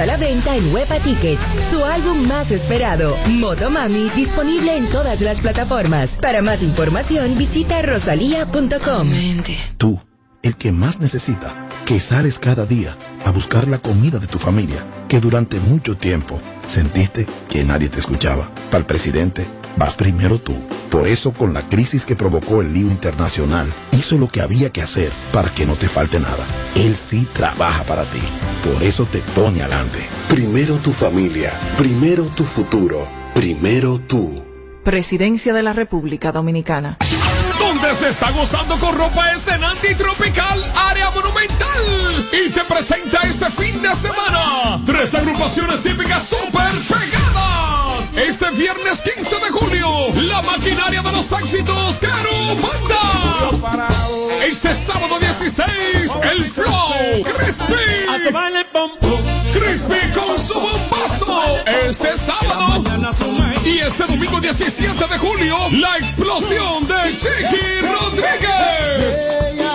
a la venta en Huepa Tickets. Su álbum más esperado, Motomami, disponible en todas las plataformas. Para más información, visita rosalía.com. Tú, el que más necesita, que sales cada día a buscar la comida de tu familia, que durante mucho tiempo sentiste que nadie te escuchaba. Para el presidente, vas primero tú. Por eso, con la crisis que provocó el lío internacional, hizo lo que había que hacer para que no te falte nada. Él sí trabaja para ti. Por eso te pone adelante. Primero tu familia, primero tu futuro, primero tú. Presidencia de la República Dominicana. ¿Dónde se está gozando con ropa escenante y tropical, área monumental. Y te presenta este fin de semana tres agrupaciones típicas super pegadas. Este viernes 15 de julio, la maquinaria de los éxitos Caro Banda. Este sábado 16, el Flow Crispy. Crispy con su bombazo. Este sábado. Y este domingo 17 de julio, la explosión de Chiqui Rodríguez.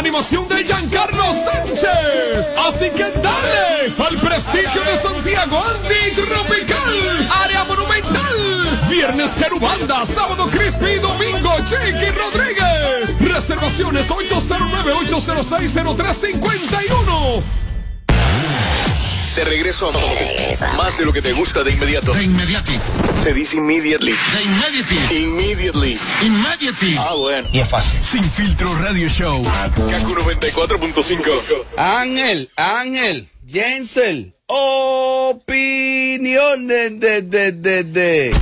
Animación de Giancarlo Sánchez. Así que dale al prestigio de Santiago Andy Tropical. Área Monumental. Viernes Querubanda, sábado Crispy, domingo Chiqui Rodríguez. Reservaciones 809-806-0351. De regreso a más de lo que te gusta de inmediato. De inmediati. Se dice immediately. De inmediati. Immediately. Immediately. Ah, bueno. Y es fácil. Sin filtro radio show. Kaku 94.5. Ángel, Ángel, Jensel, opiniones de, de, de, de.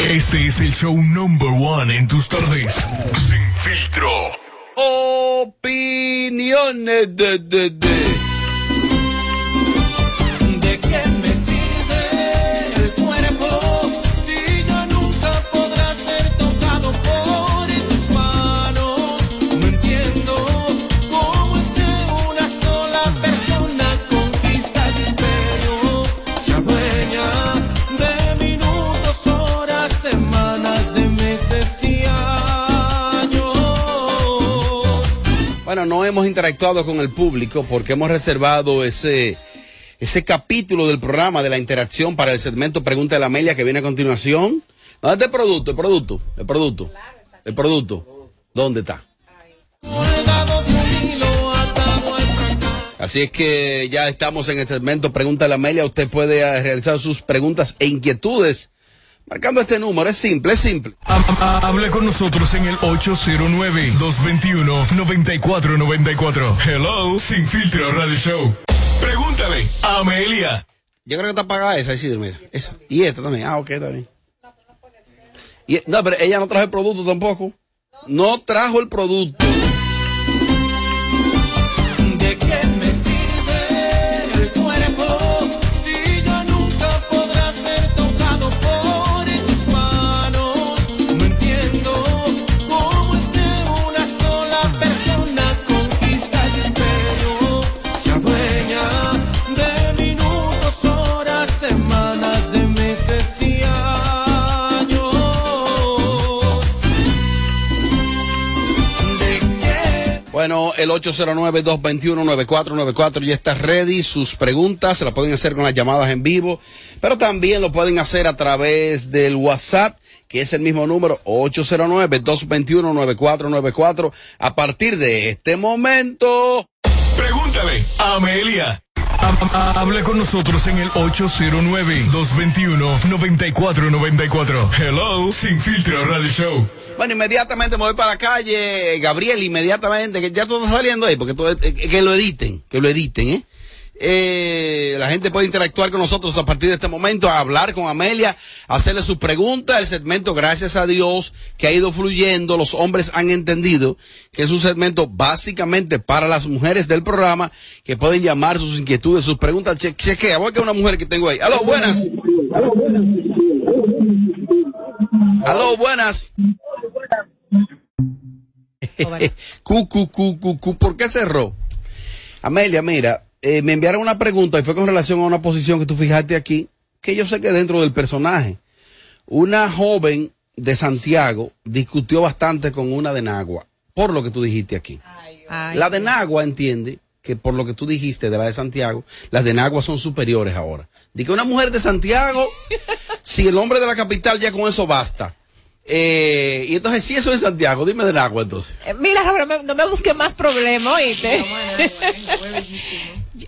Este es el show number one en tus tardes. Sin filtro. Opiniones de, de, de. ¿De hemos interactuado con el público porque hemos reservado ese, ese capítulo del programa de la interacción para el segmento Pregunta de la Amelia que viene a continuación. ¿Dónde está el producto? El producto. El producto. El producto. ¿Dónde está? Así es que ya estamos en el segmento Pregunta de la Amelia. Usted puede eh, realizar sus preguntas e inquietudes marcando este número. Es simple, es simple. Hable con nosotros en el 809-221-9494. Hello, Sin Filtro Radio Show. Pregúntale a Amelia. Yo creo que está pagada esa, Isidro, mira. Esa. Y esta también. Ah, ok, está bien. Y, no, pero ella no trajo el producto tampoco. No trajo el producto. El 809-221-9494 ya está ready. Sus preguntas se las pueden hacer con las llamadas en vivo, pero también lo pueden hacer a través del WhatsApp, que es el mismo número, 809-221-9494. A partir de este momento... Pregúntale a Amelia. Ha- ha- Hable con nosotros en el 809-221-9494. Hello, Sin Filtro Radio Show. Bueno, inmediatamente me voy para la calle, Gabriel, inmediatamente, que ya todo está saliendo ahí, porque todo, eh, que lo editen, que lo editen, ¿eh? Eh, la gente puede interactuar con nosotros a partir de este momento, a hablar con Amelia, hacerle sus preguntas. El segmento, gracias a Dios, que ha ido fluyendo, los hombres han entendido que es un segmento básicamente para las mujeres del programa que pueden llamar sus inquietudes, sus preguntas. Che chequea, voy a que una mujer que tengo ahí. Aló, buenas. Aló, buenas. cu, cu, cu, cu, cu, ¿por qué cerró? Amelia, mira, eh, me enviaron una pregunta y fue con relación a una posición que tú fijaste aquí, que yo sé que dentro del personaje, una joven de Santiago discutió bastante con una de Nagua, por lo que tú dijiste aquí. la de Nagua entiende que por lo que tú dijiste de la de Santiago, las de Nagua son superiores ahora. Di que una mujer de Santiago, si el hombre de la capital ya con eso basta. Eh, y entonces, si eso es Santiago, dime de Nagua entonces. Eh, Mira, me- no me busques más problemas, oíste.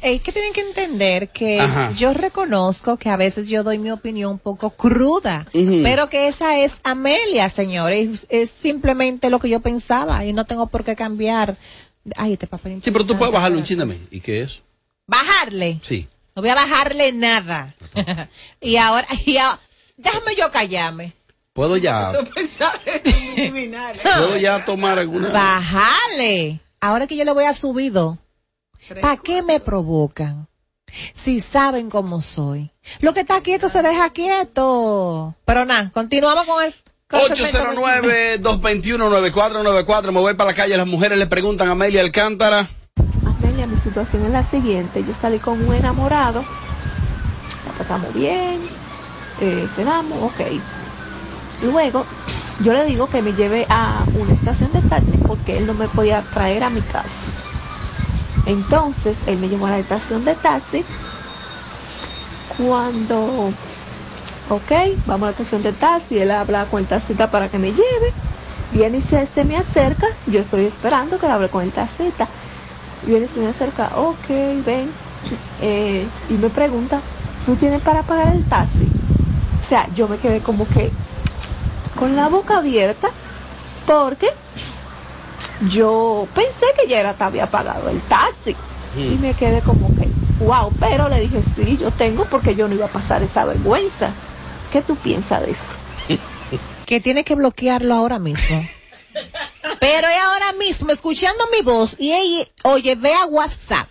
Es que tienen que entender que Ajá. yo reconozco que a veces yo doy mi opinión un poco cruda, pero que esa es Amelia, señores. Es simplemente lo que yo pensaba y no tengo por qué cambiar. Ay, este papel. Sí, pero tú puedes bajarle un mí. ¿Y qué es? Bajarle. Sí. No voy a bajarle nada. y ahora, y ahora, déjame yo callarme. Puedo ya, puedo ya tomar alguna. Bájale. Ahora que yo le voy a subir dos. ¿Para qué me provocan? Si saben cómo soy. Lo que está quieto se deja quieto. Pero nada, continuamos con el... con el segmento de- 809-221-9494. Me voy para la calle. Las mujeres le preguntan a Amelia Alcántara. Amelia, mi situación es la siguiente. Yo salí con un enamorado, la pasamos bien, eh, cenamos, ok. Luego, yo le digo que me lleve a una estación de taxi porque él no me podía traer a mi casa. Entonces, él me llevó a la estación de taxi. Cuando, ok, vamos a la estación de taxi, él habla con el taxista para que me lleve. Viene y se, se me acerca, yo estoy esperando que le hable con el taxista. Viene y se me acerca, ok, ven. Eh, y me pregunta, ¿tú tienes para pagar el taxi? O sea, yo me quedé como que con la boca abierta porque yo pensé que ya era, había pagado el taxi. Y me quedé como que, wow, pero le dije, sí, yo tengo porque yo no iba a pasar esa vergüenza. ¿Qué tú piensas de eso? Que tiene que bloquearlo ahora mismo. Pero es ahora mismo, escuchando mi voz, y ella, oye, ve a WhatsApp.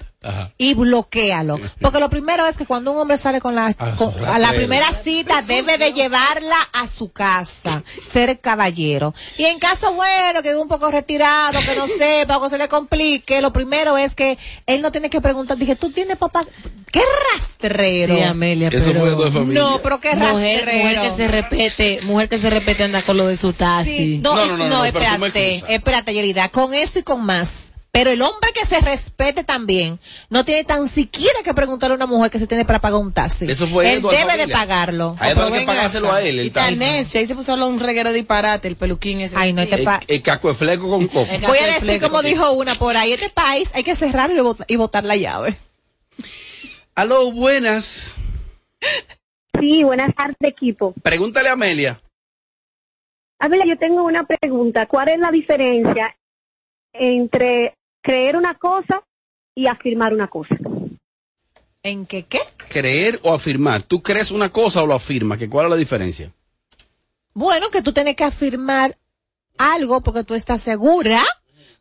Y bloquealo. Porque lo primero es que cuando un hombre sale con la, A con- su a la primera cita, debe de llevarla a su casa, ser caballero. Y en caso bueno, que es un poco retirado, que no sepa o que se le complique, lo primero es que él no tiene que preguntar, dije, ¿tú tienes papá? ¿Qué rastrero? Sí, Amelia, Eso pero... fue de familia. No, pero qué Mujer, rastrero. mujer que se repete, mujer que se repete anda con lo de su taxi. Sí, no, No, no, no, no, no, pero tú me espérate, espérate, Yerida, con eso y con más. Pero el hombre que se respete también no tiene tan siquiera que preguntarle a una mujer que se tiene para pagar un taxi. Eso fue Él debe de pagarlo. Hay que pagárselo a él. Y El, tan taxi. necio, ahí se puso a hablar un reguero de disparate, el peluquín ese. Ay, no, este el, el casco de fleco con coco. Voy a decir como dijo una por ahí, este país hay que cerrarlo y y botar la llave. Aló, buenas. Sí, buenas tardes, equipo. Pregúntale a Amelia. Amelia, yo tengo una pregunta. ¿Cuál es la diferencia entre creer una cosa y afirmar una cosa? ¿En qué qué? Creer o afirmar. ¿Tú crees una cosa o lo afirmas? ¿Que ¿Cuál es la diferencia? Bueno, que tú tienes que afirmar algo porque tú estás segura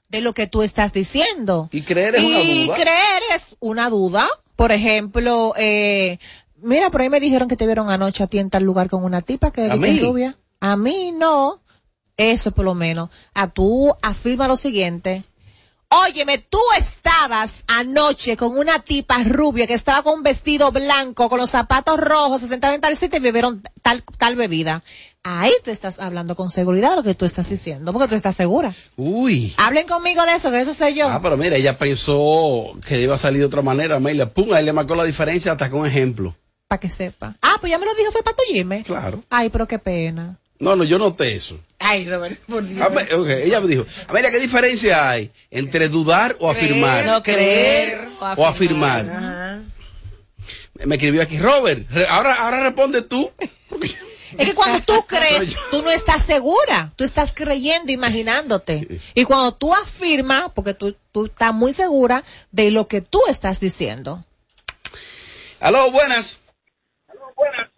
de lo que tú estás diciendo. Y creer es una y duda. creer es una duda. Por ejemplo, eh, mira, por ahí me dijeron que te vieron anoche a ti en tal lugar con una tipa que ¿A que es rubia. A mí no. Eso por lo menos. A tú afirma lo siguiente. Óyeme, tú estabas anoche con una tipa rubia que estaba con un vestido blanco, con los zapatos rojos, se sentaron en tal sitio y bebieron tal, tal bebida. Ahí tú estás hablando con seguridad de lo que tú estás diciendo, porque tú estás segura. Uy. Hablen conmigo de eso, que eso sé yo. Ah, pero mira, ella pensó que iba a salir de otra manera, Amelia. Pum, ahí le marcó la diferencia hasta con ejemplo. Para que sepa. Ah, pues ya me lo dijo, fue para tu Jimmy. Claro. Ay, pero qué pena. No, no, yo noté eso. Ay, Robert, por Dios. Ella me dijo, Amelia, ¿qué diferencia hay entre dudar o afirmar? no, creer o afirmar. Me escribió aquí, Robert, re- ahora, ahora responde tú. Es que cuando tú crees, tú no estás segura. Tú estás creyendo, imaginándote. Y cuando tú afirmas, porque tú, tú estás muy segura de lo que tú estás diciendo. Aló, buenas.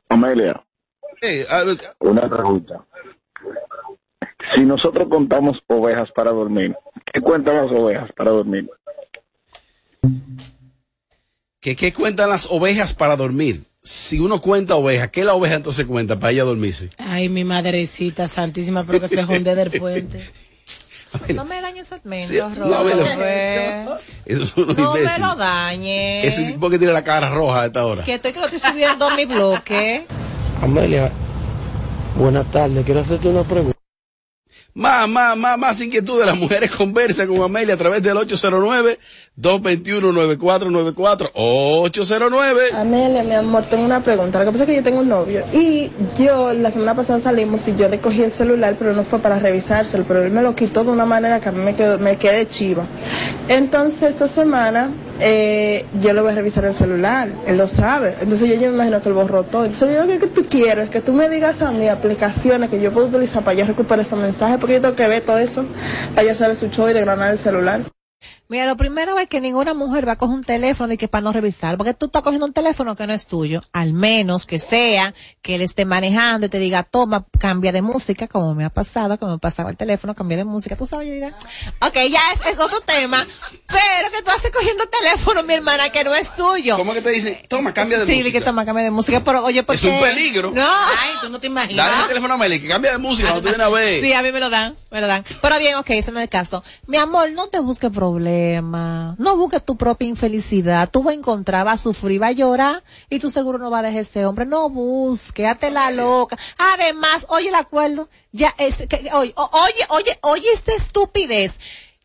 Amelia, Eh, a una pregunta. Si nosotros contamos ovejas para dormir, ¿qué cuentan las ovejas para dormir? ¿qué, ¿Qué cuentan las ovejas para dormir? Si uno cuenta ovejas, ¿qué la oveja entonces cuenta para ella dormirse? Ay, mi madrecita santísima, pero que se jonde del puente. No me dañes el Sí, segmento, no me lo-. Eso es uno No me imbécil. lo dañes. Es un tipo que tiene la cara roja a esta hora. Que estoy que lo estoy subiendo a mi bloque. Amelia, buenas tardes. Quiero hacerte una pregunta. Más, más, más, más inquietudes. Las mujeres conversan con Amelia a través del 809-221-9494. 809. Amelia, mi amor, tengo una pregunta. Lo que pasa es que yo tengo un novio y yo la semana pasada salimos y yo le cogí el celular, pero no fue para revisárselo, pero él me lo quitó de una manera que a mí me, quedó, me quedé chiva. Entonces esta semana eh, yo le voy a revisar el celular, él lo sabe. Entonces yo, yo me imagino que él borró todo. Entonces yo lo que tú quieres es que tú me digas a mí aplicaciones que yo puedo utilizar para yo recuperar esos mensajes, porque yo tengo que ver todo eso para yo hacer su show y desgranar el celular. Mira, lo primero es que ninguna mujer va a coger un teléfono y que para no revisar, porque tú estás cogiendo un teléfono que no es tuyo, al menos que sea que él esté manejando y te diga, toma, cambia de música, como me ha pasado, como me pasaba el teléfono, cambia de música, tú sabes, yo diga, ok, ya es, es otro tema, pero que tú haces cogiendo el teléfono, mi hermana, que no es suyo. ¿Cómo que te dicen? Toma, cambia de sí, música. Sí, que toma, cambia de música, pero oye, porque... Es un peligro. No. Ay, tú no te imaginas. Dale el teléfono a Amelia, que cambia de música, no tiene una vez. Sí, a mí me lo dan, me lo dan. Pero bien, ok, ese no es el caso. Mi amor, no te busques problemas, no busques tu propia infelicidad. Tú vas a encontrar, vas a sufrir, vas a llorar y tú seguro no vas a dejar ese hombre. No busques, hazte la loca. Además, oye el acuerdo, ya es, que, oye, oye, oye, oye esta estupidez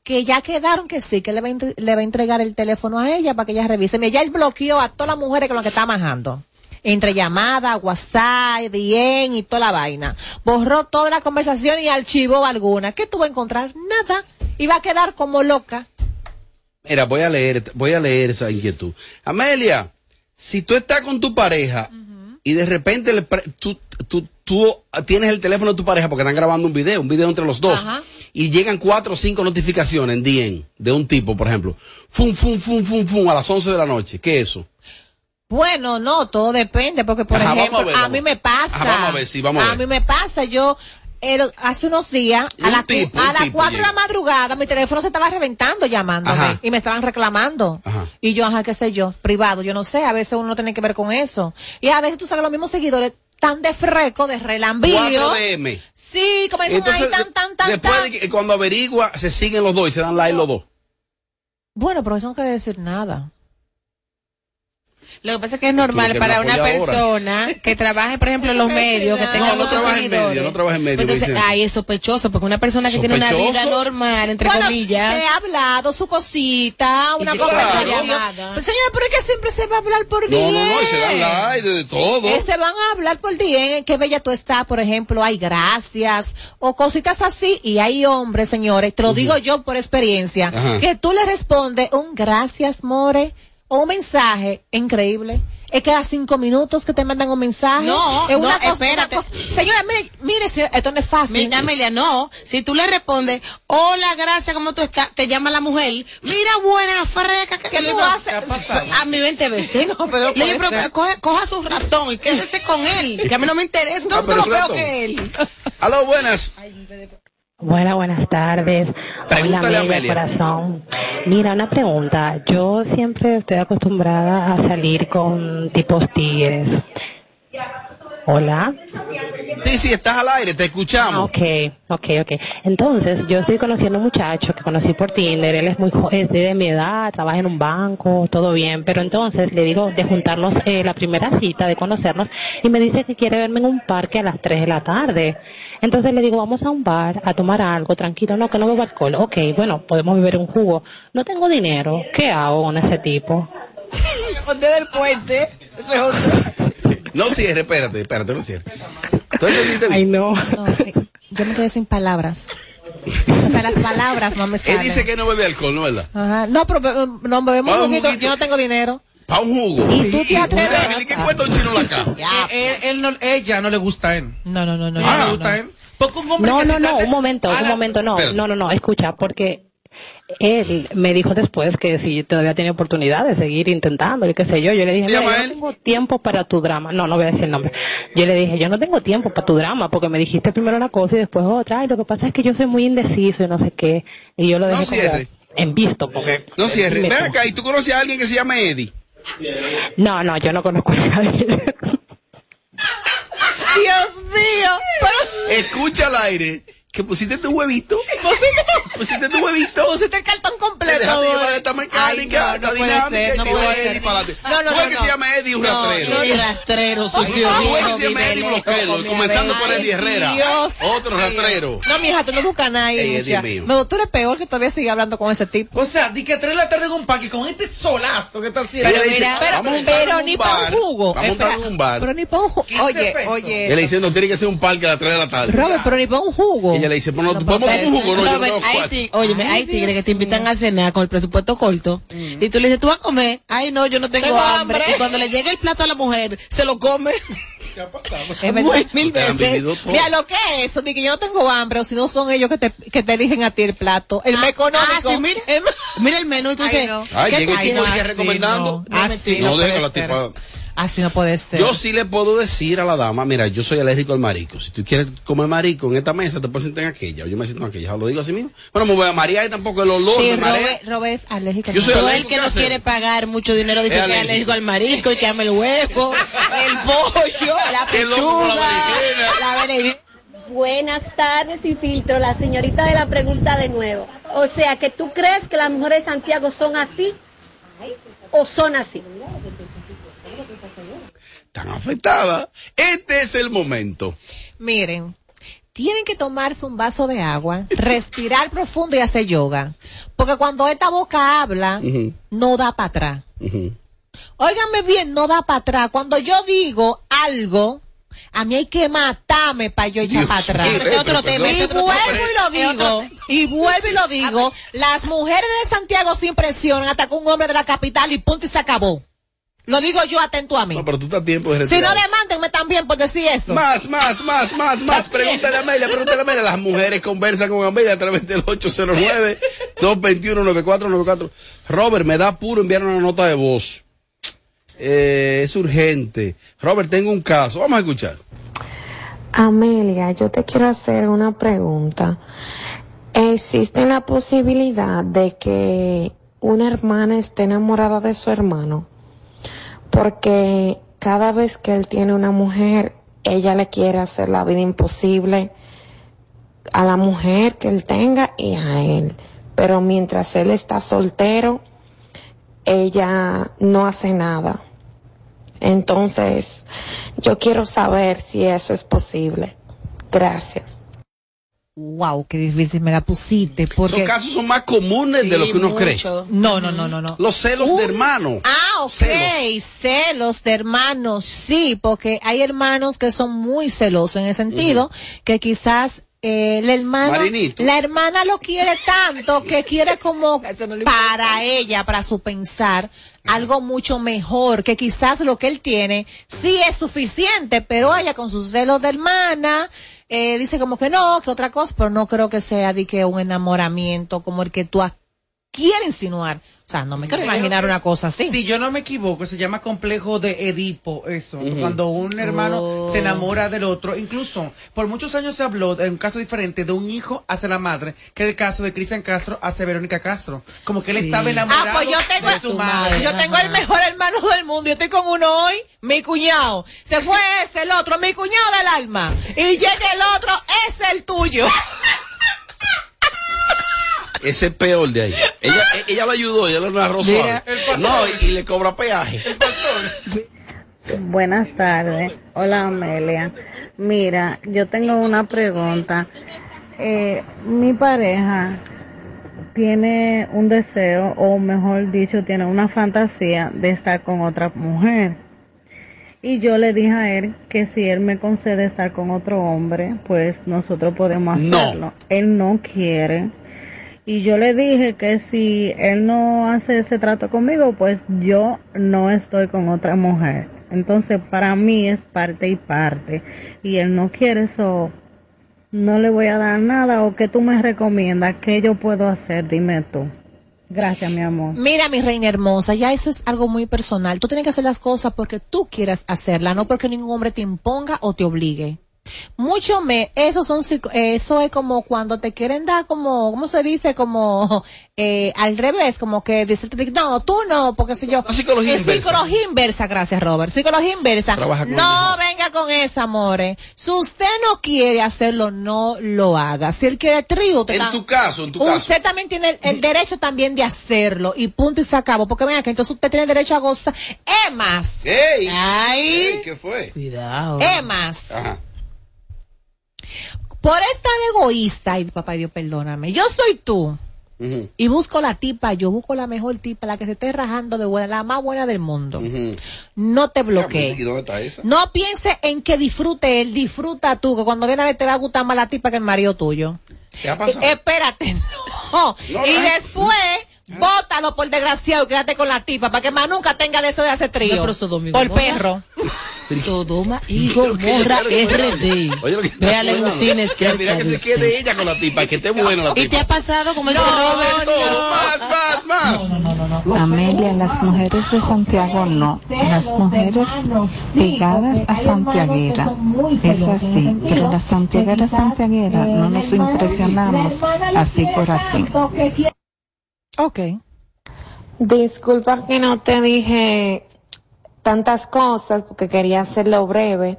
que ya quedaron que sí, que le va, le va a entregar el teléfono a ella para que ella revise. Mira, ya él bloqueó a todas las mujeres con las que está majando. Entre llamadas, WhatsApp, bien y toda la vaina. Borró toda la conversación y archivó alguna. ¿Qué tú vas a encontrar? Nada. Y va a quedar como loca. Mira, voy a leer, voy a leer esa inquietud. Amelia, si tú estás con tu pareja y de repente le pre- tú, tú, tú tienes el teléfono de tu pareja porque están grabando un video, un video entre los dos, y llegan cuatro o cinco notificaciones en DM de un tipo, por ejemplo, fum, fum, fum, fum, fum, a las 11 de la noche. ¿Qué es eso? Bueno, no, todo depende, porque por Ajá, ejemplo, a ver, a, mí me pasa. Ajá, vamos a ver, sí, vamos a ver. mí me pasa, yo el- hace unos días, a, Un la- a un las tipo 4 de la madrugada, mi teléfono se estaba reventando llamándome Ajá. y me estaban reclamando. Y yo, ajá, qué sé yo, privado, yo no sé, a veces uno no tiene que ver con eso. Y a veces tú sabes, los mismos seguidores tan de freco, de relambío. 4 DM. Sí, como dicen ahí, tan, tan, tan, después tan. de que cuando averigua, se siguen los dos y se dan like los dos. Bueno, pero eso no quiere decir nada. Lo que pasa es que es normal para una ahora. persona que trabaje, por ejemplo, en los medios, que tenga No, no muchos trabaja en seguidores. medio, no trabaja en medio, Entonces, ay, es sospechoso, porque una persona que tiene una vida normal, entre Bueno, comillas. Se ha hablado su cosita, una que- conversación. Claro. Pues, señora, pero es que siempre se va a hablar por No, día. no, no, y se dan like de, todo. Eh, se van a hablar por día, qué bella tú estás, por ejemplo, hay gracias, o cositas así, y hay hombres, señores, te lo digo yo por experiencia, Ajá. que tú le respondes un gracias, more, o un mensaje increíble. Es que a cinco minutos que te mandan un mensaje. No, es una no, cosa, espérate. una cosa- Señora, mire, mire, si- esto no es fácil. Mira, Amelia, no. Si tú le respondes, hola, gracias, ¿cómo tú estás? Te llama la mujer. Mira, buena freca. que ¿Qué le tú haces? A mi 20 veces. No, pero le digo, pero ser. coge- coja su ratón y quédese con él. Que a mí no me interesa. Ah, No, pero no lo veo que él. Aló, buenas. Buenas, buenas tardes. Pregúntale Hola, Amelia. corazón. Mira, una pregunta. Yo siempre estoy acostumbrada a salir con tipos tigres. Hola. Sí, sí, estás al aire, te escuchamos. ok, ok, ok. Entonces, yo estoy conociendo a un muchacho que conocí por Tinder. Él es muy jo- es de mi edad, trabaja en un banco, todo bien. Pero entonces le digo de juntarnos eh, la primera cita, de conocernos, y me dice que quiere verme en un parque a las 3 de la tarde. Entonces le digo, vamos a un bar a tomar algo, tranquilo, no, que no bebo alcohol. Ok, bueno, podemos beber un jugo. No tengo dinero, ¿qué hago con ese tipo? Usted del puente. No cierre, espérate, espérate, no cierre. ¿Tú entendiste bien? Ay, no. No, eh, yo me quedé sin palabras. O sea, las palabras no me Él salen. dice que no bebe alcohol, ¿no es verdad? Ajá. No, pero be- no bebemos un juguito, yo no tengo dinero. Para un jugo. ¿Y tú te atreves? O sea, ¿qué cuesta un chino la cama? Eh, él, él no, ella no le gusta a él. No, no, no, no. No le gusta a él. Porque un hombre No, que no, se no, un momento, a un la- momento, no, Espérate. no, no, no, escucha, porque él me dijo después que si todavía tenía oportunidad de seguir intentando y qué sé yo, yo le dije, yo no tengo tiempo para tu drama, no, no voy a decir el nombre, yo le dije, yo no tengo tiempo para tu drama porque me dijiste primero una cosa y después otra, y lo que pasa es que yo soy muy indeciso y no sé qué, y yo lo No dejé como cierre. en visto porque... No cierre. Ven acá, ¿y tú conoces a alguien que se llama Eddie? No, no, yo no conozco a nadie. Dios mío. Escucha al aire que pusiste tu huevito. pusiste tu huevito. Pusiste el cartón completo. Te dejaste llevar esta mecánica, Ay, no, no dinámica, ser, no y Eddie para adelante. No, no, ¿Tú no, ves que no. se llama Eddie un No, rastrero? no, Y rastrero, sucio. ¿Tú ves que se llama Eddie lejos, Comenzando por Eddie Herrera. Dios. Otro rastrero. No, mija, tú no buscas mío. Me, tú eres peor que todavía sigue hablando con ese tipo. O sea, di que a 3 de la tarde en un parque con este solazo que está haciendo. Pero, ni un para un jugo. Vamos a montar un bar. Pero ni para un jugo. 15 Oye, oye. Ella le dice, no, tiene que ser un parque a las 3 de la tarde. Robert, pero ni para un jugo. Ella le dice, pues no, puede tomar un jugo, no, yo no Robert, tengo hay, cuarto. ti- óyeme, Ay, hay tigres que te invitan a cenar con el presupuesto corto y tú le dices, tú vas a comer. Ay, no, yo no tengo, Tengo hambre. hambre. Y cuando le llega el plato a la mujer, se lo come. Es verdad. Muy- mil Ustedes han veces. Mira lo que es eso, de que yo no tengo hambre, o si no son ellos que te, que te eligen a ti el plato. El más económico. Ah, sí, mira, El más- mira el menú y tú Ay, dices, no. Ay, ¿qué llega el tipo Así recomendando. no, así No no deja la tipa. Así no puede ser. Yo sí le puedo decir a la dama, mira, yo soy alérgico al marico. Si tú quieres comer marico en esta mesa, te puedes sentar en aquella. Yo me siento en aquella. Lo digo así mismo. Bueno, me voy a marear y tampoco el olor sí, me marea. Robert, Robert es alérgico. al Yo soy. Todo el que ¿qué no hacer? quiere pagar mucho dinero dice Es que es alérgico. al marisco y que ama el huevo, el pollo, la pechuga, la berenjena. Buenas tardes y filtro, la señorita de la pregunta de nuevo. O sea, que tú crees que las mujeres de Santiago son así o son así. Tan afectada. Este es el momento. Miren, tienen que tomarse un vaso de agua, respirar profundo y hacer yoga. Porque cuando esta boca habla, no da para atrás. ujú. Óigame bien, no da para atrás. Cuando yo digo algo, a mí hay que matarme para yo echar para atrás. es otro tema, Y vuelvo tema. y lo digo, y vuelvo y lo digo, las mujeres de Santiago se impresionan hasta con un hombre de la capital y punto y se acabó. Lo digo yo atento a mí. No, pero tú estás a tiempo de Si no, demándenme también por decir eso. Más, más, más, más, más. Pregúntale a Amelia, pregúntale a Amelia. Las mujeres conversan con Amelia a través del 809-221-9494. Robert, me da puro enviar una nota de voz. Eh, es urgente. Robert, tengo un caso. Vamos a escuchar. Amelia, yo te quiero hacer una pregunta. ¿Existe la posibilidad de que una hermana esté enamorada de su hermano? Porque cada vez que él tiene una mujer, ella le quiere hacer la vida imposible a la mujer que él tenga y a él. Pero mientras él está soltero, ella no hace nada. Entonces, yo quiero saber si eso es posible. Gracias. Wow, qué difícil me la pusiste. Porque... Esos casos son más comunes de lo que uno cree. No, no, no, no, no. Los celos de hermano. Ah, ok. Celos. Celos. de hermanos, sí, porque hay hermanos que son muy celosos en el sentido que quizás eh, el hermano, Marinito. la hermana lo quiere tanto que quiere como para ella, para su pensar, algo mucho mejor, que quizás lo que él tiene sí es suficiente, pero ella con sus celos de hermana, eh, dice como que no, que otra cosa, pero no creo que sea de que un enamoramiento como el que tú quieres insinuar. O sea, no me quiero imaginar una cosa así. Si yo no me equivoco, se llama complejo de Edipo, eso. Cuando un hermano Oh. se enamora del otro. Incluso, por muchos años se habló de un caso diferente de un hijo hacia la madre, que era el caso de Cristian Castro hacia Verónica Castro. Como que él estaba enamorado Ah, pues yo tengo, de su madre. yo tengo el mejor hermano del mundo. Yo estoy con uno hoy, mi cuñado. Se fue ese, el otro, mi cuñado del alma. Y llega el otro, es el tuyo. Ese es peor de ahí. Ella, ella lo ayudó, ella lo narró Mira. suave. No, y, y le cobra peaje. Buenas tardes. Hola Amelia. Mira, yo tengo una pregunta. Eh, mi pareja tiene un deseo, o mejor dicho, tiene una fantasía de estar con otra mujer. Y yo le dije a él que si él me concede estar con otro hombre, pues nosotros podemos No. hacerlo. Él no quiere. Y yo le dije que si él no hace ese trato conmigo, pues yo no estoy con otra mujer. Entonces para mí es parte y parte. Y él no quiere eso. No le voy a dar nada o que tú me recomiendas. ¿Qué yo puedo hacer? Dime tú. Gracias, mi amor. Mira, mi reina hermosa, ya eso es algo muy personal. Tú tienes que hacer las cosas porque tú quieras hacerlas, no porque ningún hombre te imponga o te obligue. Mucho me, eso son, psico- eso es como cuando te quieren dar como, ¿cómo se dice? Como, eh, al revés, como que decirte, no, tú no, porque si yo. psicología Es inversa. psicología inversa, gracias Robert. Psicología inversa. Trabaja con No venga con esa, amores. Si usted no quiere hacerlo, no lo haga. Si él quiere trío, En tu caso, en tu usted caso. también tiene el, el derecho también de hacerlo y punto y se acabó. Porque venga que entonces usted tiene derecho a gozar. Es más. ¡Ey! Ay. Ey, ¿Qué fue? Cuidado. Es más. Ajá. Por estar egoísta, ay papá Dios, perdóname. Yo soy tú. Y busco la tipa, yo busco la mejor tipa, la que se esté rajando de buena, la más buena del mundo. No te ¿Y bloquees. dónde está esa? No piense en que disfrute él, disfruta tú, que cuando viene a ver te va a gustar más la tipa que el marido tuyo. ¿Qué ha pasado? Eh, espérate, no. No, y no. después, bótalo por desgraciado y quédate con la tipa, para que más nunca tenga deseo de hacer trío. Y por perro. Sodoma y Gomorra RD. Véala en un cine Que cerca mira que se quede ella con la tipa, que esté buena la ¿Y te ha pasado como ese No, Robert? más, más, más. Amelia, las mujeres de Santiago no, las mujeres pegadas a Santiaguera, es así, pero las santiagueras santiagueras no nos impresionamos así por así. Ok. Disculpa que no te dije tantas cosas porque quería hacerlo breve,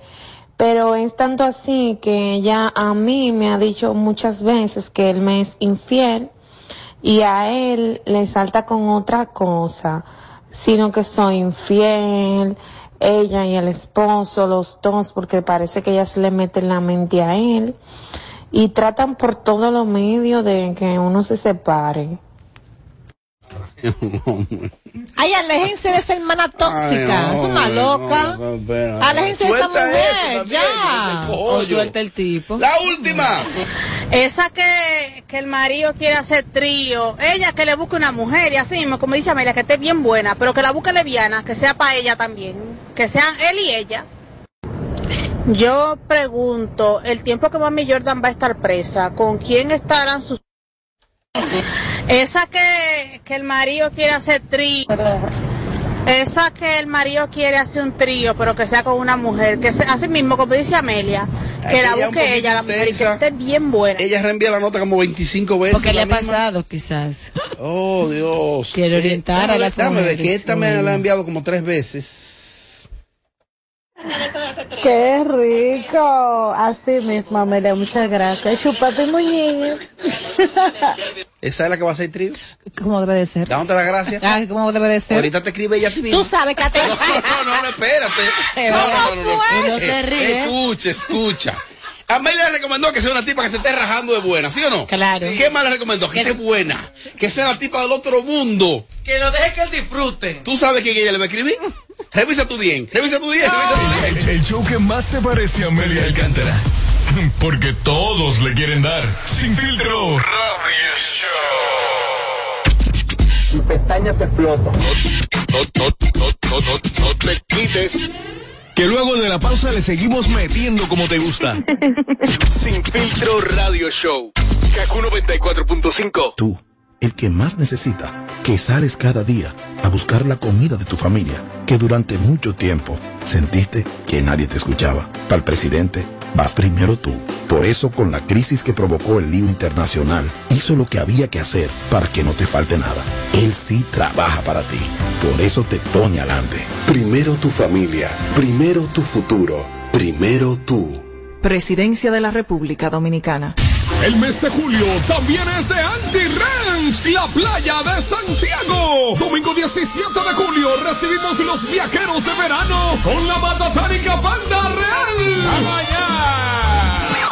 pero es tanto así que ella a mí me ha dicho muchas veces que él me es infiel y a él le salta con otra cosa, sino que soy infiel, ella y el esposo, los dos, porque parece que ella se le mete en la mente a él y tratan por todos los medios de que uno se separe. Ay, aléjense de esa hermana tóxica. Ay, es una loca. no, no, espera. Aléjense de esa mujer, ya. el O pollo. suelta el tipo. La última. Esa que, que el marido quiere hacer trío, ella que le busque una mujer y así mismo, como dice Amelia, que esté bien buena, pero que la busque leviana, que sea para ella también, que sean él y ella. Yo pregunto, el tiempo que Mami Jordan va a estar presa, ¿con quién estarán sus... Esa que, que el marido quiere hacer trío, esa que el marido quiere hacer un trío, pero que sea con una mujer, que sea, así mismo, como dice Amelia, que la busque ella, la mujer, y que intensa. esté bien buena. Ella reenvía la nota como 25 veces. Porque le ha misma. pasado, quizás. Oh, Dios. Quiere Eh, orientar a déjame- las déjame ver, mujeres, que esta me la ha enviado como tres veces. ¡Qué rico! Así mismo, Amelia, muchas gracias. Chupate muñeño. ¿Esa es la que va a hacer trío? ¿Cómo debe de ser? Dándote las gracias. Ay, ¿cómo debe de ser? Ahorita te escribe ella a ti misma. Tú sabes que te... No, no, no, no, espérate. No, no, no, no? Eh, No se ríe. Escucha, escucha. Amelia le recomendó que sea una tipa que se esté rajando de buena, ¿sí o no? Claro. ¿Qué más le recomendó? Que esté buena. Que sea la tipa del otro mundo. Que lo deje que él disfrute. ¿Tú sabes quién ella le va a escribir? Revisa tu bien, revisa tu bien, revisa tu bien. El, el show que más se parece a Amelia Alcántara. Porque todos le quieren dar. Sin filtro. Radio Show. Tu pestaña te explota. No, no, no, no, no, no te quites. Que luego de la pausa le seguimos metiendo como te gusta. Sin filtro radio show. Kaku 94.5. Tú, el que más necesita, que sales cada día a buscar la comida de tu familia, que durante mucho tiempo sentiste que nadie te escuchaba. Para el presidente, vas primero tú. Por eso, con la crisis que provocó el lío internacional, hizo lo que había que hacer para que no te falte nada. Él sí trabaja para ti. Por eso te pone adelante. Primero tu familia, primero tu futuro, primero tú. Presidencia de la República Dominicana. El mes de julio también es de Andy Ranch, la playa de Santiago. Domingo 17 de julio recibimos los viajeros de verano con la matatánica Banda Real.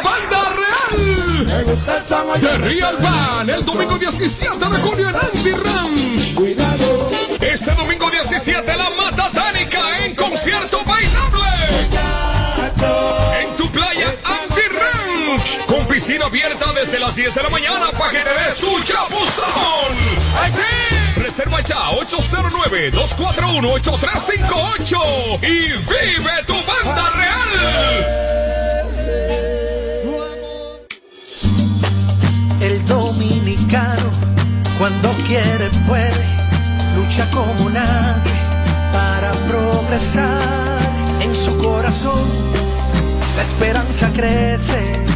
¡Banda Real! De Real Band, el domingo 17 de julio en Andy Ranch. Este domingo 17 la matatánica en concierto bailable. Piscina abierta desde las 10 de la mañana para que te des tu chapuzón. Reserva ya 809-241-8358 y vive tu banda real. El dominicano, cuando quiere, puede, lucha como nadie para progresar en su corazón. La esperanza crece,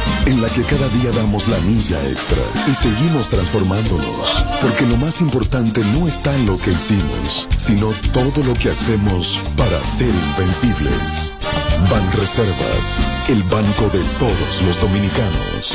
en la que cada día damos la milla extra y seguimos transformándonos, porque lo más importante no está en lo que hicimos, sino todo lo que hacemos para ser invencibles. Ban Reservas, el banco de todos los dominicanos.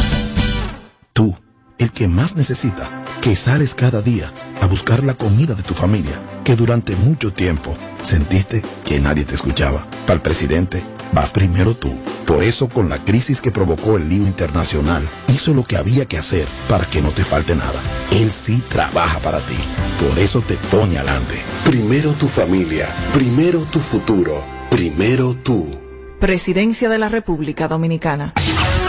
Tú, el que más necesita, que sales cada día a buscar la comida de tu familia, que durante mucho tiempo sentiste que nadie te escuchaba. Para el presidente, vas primero tú. Por eso, con la crisis que provocó el lío internacional, hizo lo que había que hacer para que no te falte nada. Él sí trabaja para ti. Por eso te pone adelante. Primero tu familia, primero tu futuro, primero tú. Presidencia de la República Dominicana.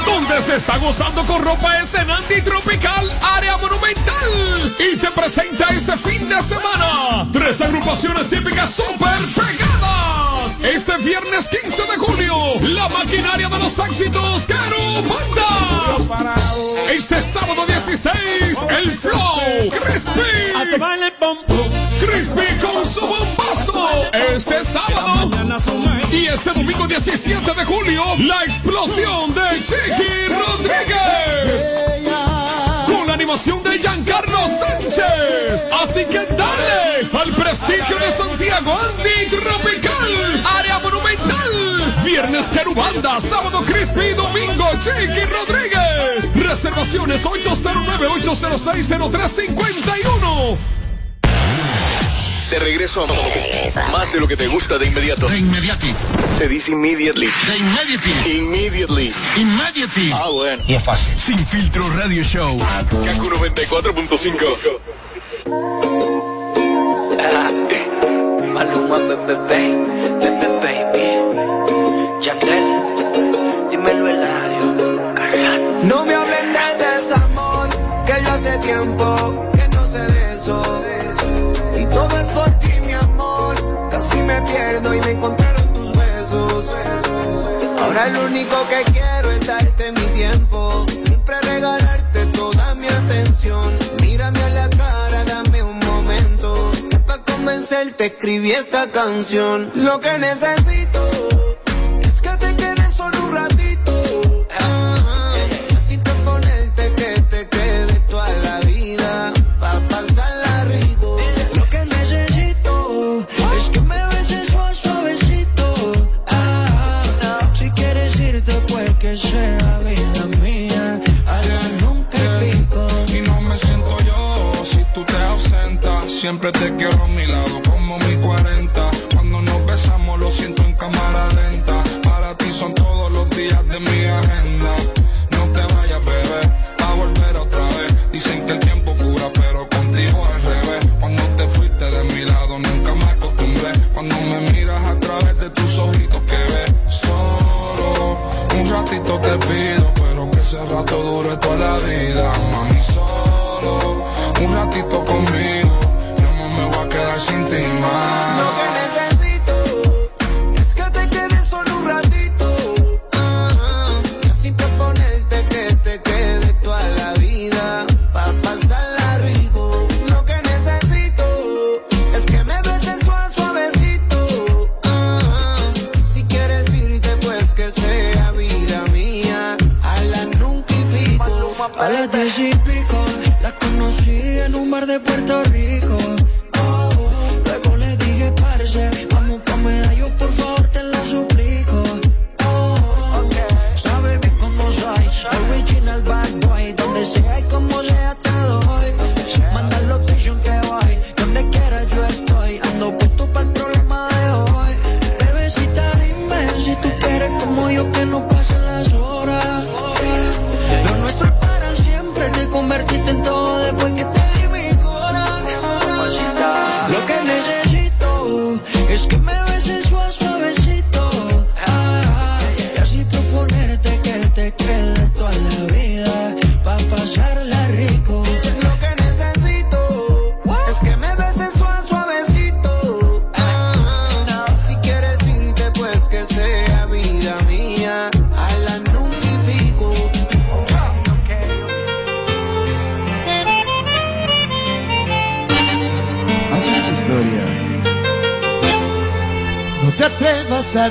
donde se está gozando con ropa escenante y tropical Área Monumental. Y te presenta este fin de semana tres agrupaciones típicas super pegadas. Este viernes 15 de julio, la maquinaria de los éxitos Caro Banda. Este sábado 16, el Flow Crispy. Crispy con su bombazo. Este sábado. Y este domingo 17 de julio, la explosión de Chiqui Rodríguez. Con la animación de Giancarlo Sánchez. Así que dale al prestigio de Santiago Antitropical. Área Monumental. Viernes Querubanda, sábado Crispy, domingo Chiqui Rodríguez. Reservaciones 809-806-0351. De regreso a más de lo que te gusta de inmediato. De inmediati. Se dice immediately. De immediately. Immediately. Immediately. Ah, bueno. Y es fácil. Sin filtro radio show. Kaku 94.5. Maluma, bebé, bebé, baby. Yandel, dímelo Eladio. No me hablen de desamor, que yo hace tiempo y me encontraron tus besos. Ahora lo único que quiero es darte mi tiempo. Siempre regalarte toda mi atención. Mírame a la cara, dame un momento. Para convencerte escribí esta canción. Lo que necesito Siempre te quiero las y pico, la conocí en un bar de Puerto Rico.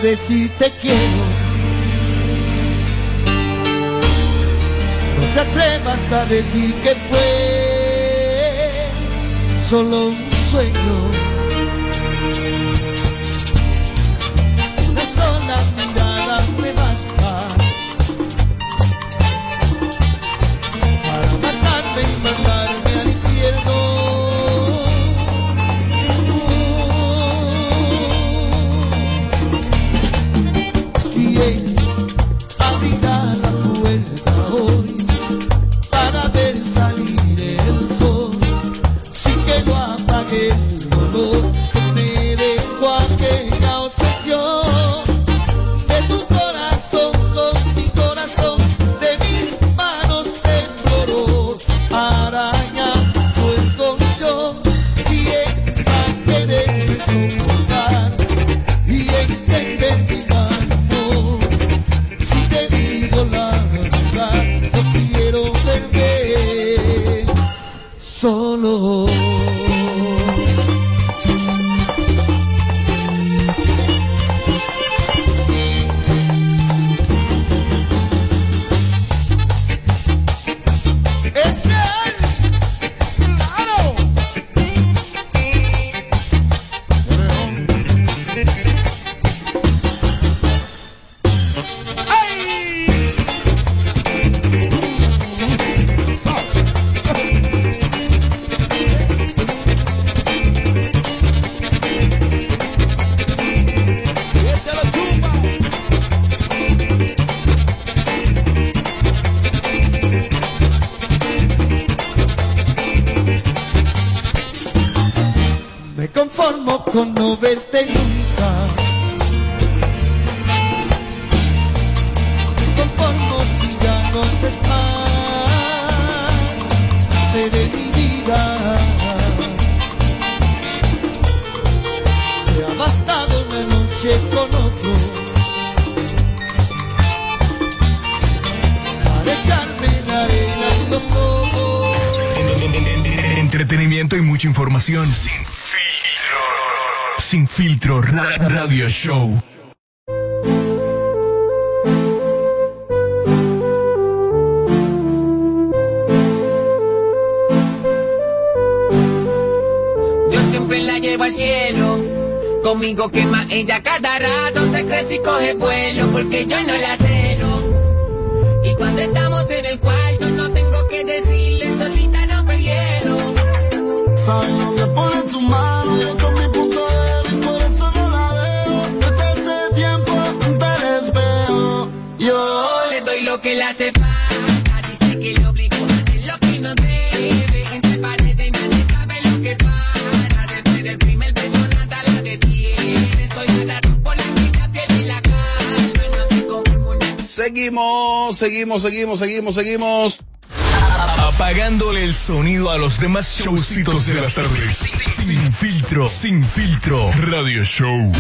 Decir te quiero. No te atrevas a decir que fue solo un sueño. Show. Yo siempre la llevo al cielo. Conmigo quema ella cada rato. Se crece y coge vuelo porque yo no la celo. Y cuando estamos en el cuarto no tengo que decirle solita no el hielo. Sabe dónde pone su mano, lo que le hace falta. Dice que le obligo a hacer lo que no debe. Entre paredes nadie sabe lo que pasa. Después del primer beso nada la detiene. Soy la razón por la que ella pierde la calma. No se conforma una Seguimos, seguimos, seguimos, seguimos, seguimos. Apagándole el sonido a los demás showcitos de las tardes. Sin filtro. Sin filtro. Radio Show.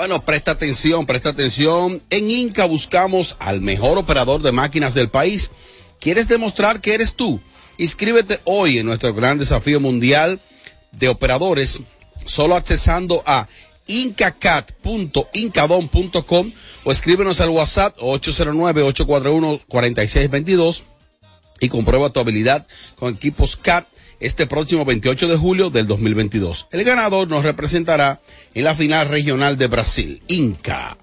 Bueno, presta atención, presta atención. En Inca buscamos al mejor operador de máquinas del país. ¿Quieres demostrar que eres tú? Inscríbete hoy en nuestro gran desafío mundial de operadores, solo accesando a incacat.incadon.com o escríbenos al WhatsApp 809-841-4622 y comprueba tu habilidad con equipos CAT este próximo 28 de julio del 2022. El ganador nos representará en la final regional de Brasil, Inca.